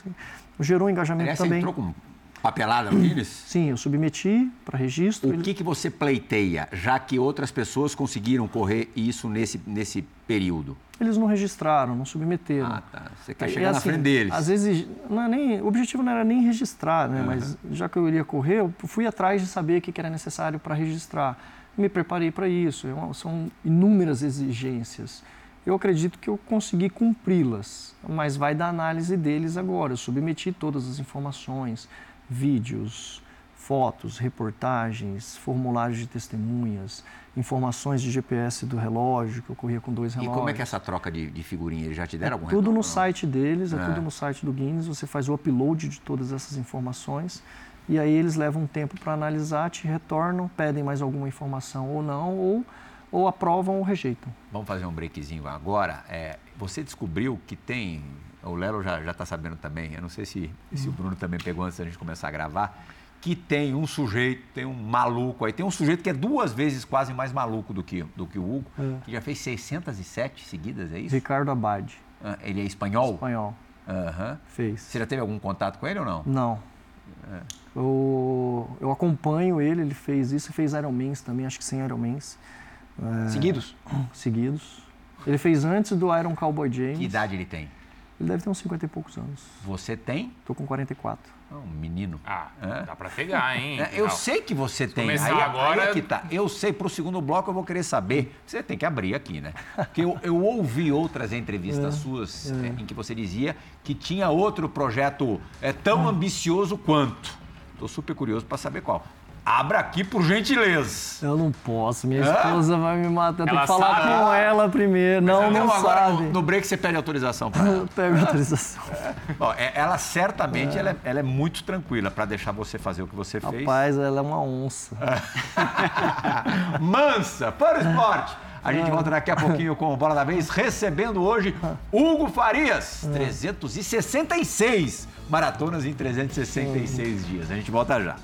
gerou um engajamento Aliás, também. Você entrou com papelada no Guinness? Sim, eu submeti para registro. O que, que você pleiteia, já que outras pessoas conseguiram correr isso nesse, nesse período? Eles não registraram, não submeteram. Ah, tá. Você quer E, chegar na assim, frente deles. Às vezes, não é nem, o objetivo não era nem registrar, né? Uhum. Mas já que eu iria correr, eu fui atrás de saber o que era necessário para registrar. Me preparei para isso. É São inúmeras exigências. Eu acredito que eu consegui cumpri-las, mas vai da análise deles agora. Eu submeti todas as informações, vídeos, fotos, reportagens, formulários de testemunhas, informações de GPS do relógio, que eu corria com dois E relógios. como é que é essa troca de, de figurinha? Eles já te deram algum Tudo retorno, no não? site deles, é, É. tudo no site do Guinness, você faz o upload de todas essas informações e aí eles levam um tempo para analisar, te retornam, pedem mais alguma informação ou não, ou, ou aprovam ou rejeitam. Vamos fazer um breakzinho agora. É, você descobriu que tem. O Lelo já está sabendo também. Eu não sei se, se o Bruno também pegou antes da gente começar a gravar. Que tem um sujeito, tem um maluco aí. Tem um sujeito que é duas vezes quase mais maluco do que, do que o Hugo, É. que já fez 607 seguidas, é isso? Ricardo Abad, Ah, Ele é espanhol? espanhol, Aham. fez. Você já teve algum contato com ele ou não? Não. É. Eu, eu acompanho ele, ele fez isso, fez Ironmans também, acho que 100 Ironmans Seguidos? seguidos. Ele fez antes do Iron Cowboy James. Que idade ele tem? Ele deve ter uns 50 e poucos anos. Você tem? Tô com 44. Ah, Um menino. Ah, É? dá pra pegar, hein? É, eu sei que você tem. começar aí, agora- aí é que tá. Eu sei, para o segundo bloco eu vou querer saber. Você tem que abrir aqui, né? Porque eu, eu ouvi outras entrevistas suas é, em que você dizia que tinha outro projeto é, tão ambicioso quanto. Estou super curioso para saber qual. Abra aqui por gentileza. Eu não posso, minha Hã? esposa vai me matar. Eu tenho Ela que falar sabe. com ela primeiro. Não, não Então, agora sabe. no, no break você pede autorização para ela. Eu pego autorização. Bom, é- ela certamente ela é, ela é muito tranquila para deixar você fazer o que você fez. Rapaz, ela é uma onça. Mansa, para o esporte. A gente volta daqui a pouquinho com o Bola da Vez, recebendo hoje Hugo Farias, 366 maratonas em 366 dias. A gente volta já.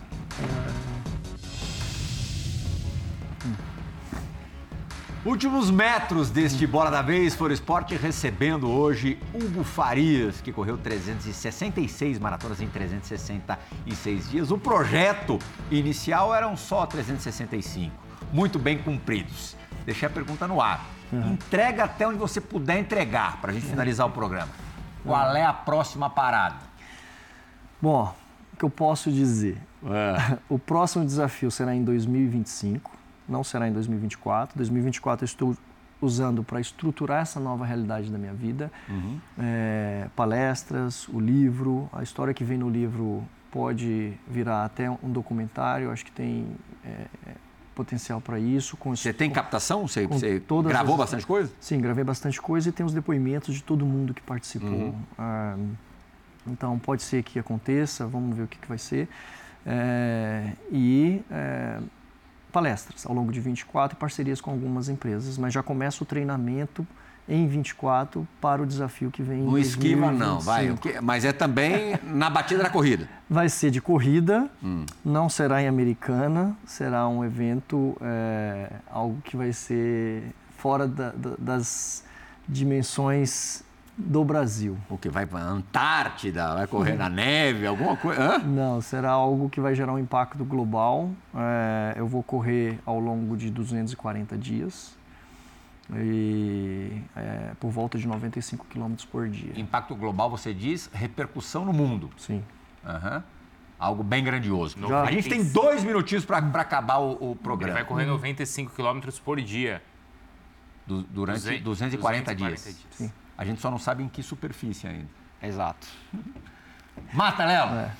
Últimos metros deste Bola da Vez for Esporte, recebendo hoje Hugo Farias, que correu 366 maratonas em 366 dias. O projeto inicial eram só 365, muito bem cumpridos. Deixei a pergunta no ar. Entrega até onde você puder entregar, para a gente finalizar o programa. Qual é a próxima parada? Bom, o que eu posso dizer? O próximo desafio será em 2025, não será em 2024. 2024 eu estou usando para estruturar essa nova realidade da minha vida. É, palestras, o livro, a história que vem no livro pode virar até um documentário. Acho que tem é, é, potencial para isso. Com Você tem captação? Você, você gravou as- bastante coisa? Sim, gravei bastante coisa e tem os depoimentos de todo mundo que participou. Ah, então, pode ser que aconteça, vamos ver o que, que vai ser. É, e é, palestras ao longo de 24 e parcerias com algumas empresas, mas já começa o treinamento em 24 para o desafio que vem em Não esquiva, não, vai. 2025. o que- Mas é também na batida da corrida. Vai ser de corrida, Hum. não será em Americana, será um evento, é, algo que vai ser fora da- da- das dimensões do Brasil. O que vai para Antártida, vai correr na neve, alguma coisa. Hã? Não, será algo que vai gerar um impacto global. É, eu vou correr ao longo de 240 dias e é, por volta de 95 quilômetros por dia. Impacto global, você diz, repercussão no mundo. Sim. Aham. Algo bem grandioso. Já. A gente tem dois minutinhos para acabar o, o Ele programa. vai correr 95 km por dia. Du- durante 200, 240, 240 dias. Sim. A gente só não sabe em que superfície ainda. Exato. Mata, Léo! É.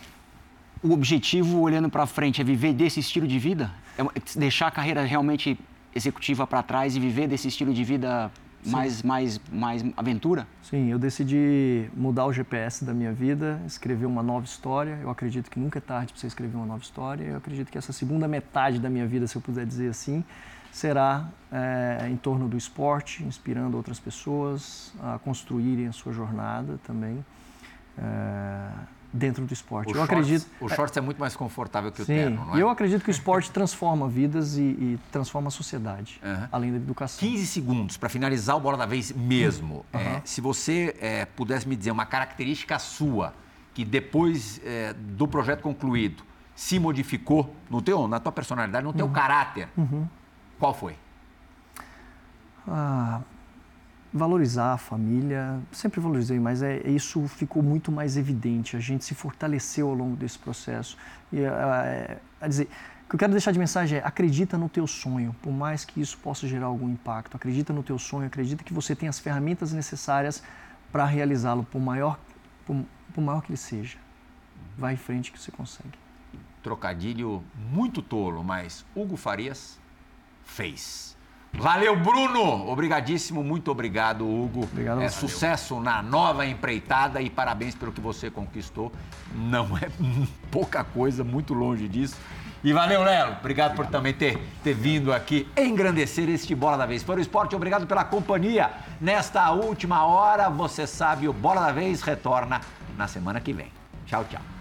O objetivo, olhando para frente, é viver desse estilo de vida? É deixar a carreira realmente executiva para trás e viver desse estilo de vida mais, mais, mais aventura? Sim, eu decidi mudar o GPS da minha vida, escrever uma nova história. Eu acredito que nunca é tarde para você escrever uma nova história. Eu acredito que essa segunda metade da minha vida, se eu puder dizer assim, será é, em torno do esporte, inspirando outras pessoas a construírem a sua jornada também. É, dentro do esporte. O eu shorts, acredito. O shorts é muito mais confortável que o sim, terno, não é? E eu acredito que o esporte transforma vidas e, e transforma a sociedade, uhum. além da educação. 15 segundos para finalizar o bola da vez mesmo. Uhum. É, se você é, pudesse me dizer uma característica sua que depois é, do projeto concluído se modificou no teu, na tua personalidade, no teu uhum. caráter, uhum. Qual foi? Ah, valorizar a família, sempre valorizei, mas é, isso ficou muito mais evidente. A gente se fortaleceu ao longo desse processo. E, é, é, dizer, o que eu quero deixar de mensagem é: acredita no teu sonho, por mais que isso possa gerar algum impacto. Acredita no teu sonho, acredita que você tem as ferramentas necessárias para realizá-lo, por maior, por, por maior que ele seja. Vai em frente que você consegue. Trocadilho muito tolo, mas Hugo Farias fez. Valeu, Bruno! Obrigadíssimo, muito obrigado, Hugo. Obrigado. É, sucesso na nova empreitada e parabéns pelo que você conquistou. Não é pouca coisa, muito longe disso. E valeu, Lelo. Obrigado, obrigado, por também ter, ter vindo aqui engrandecer este Bola da Vez. Foi o esporte, obrigado pela companhia. Nesta última hora, você sabe, o Bola da Vez retorna na semana que vem. Tchau, tchau.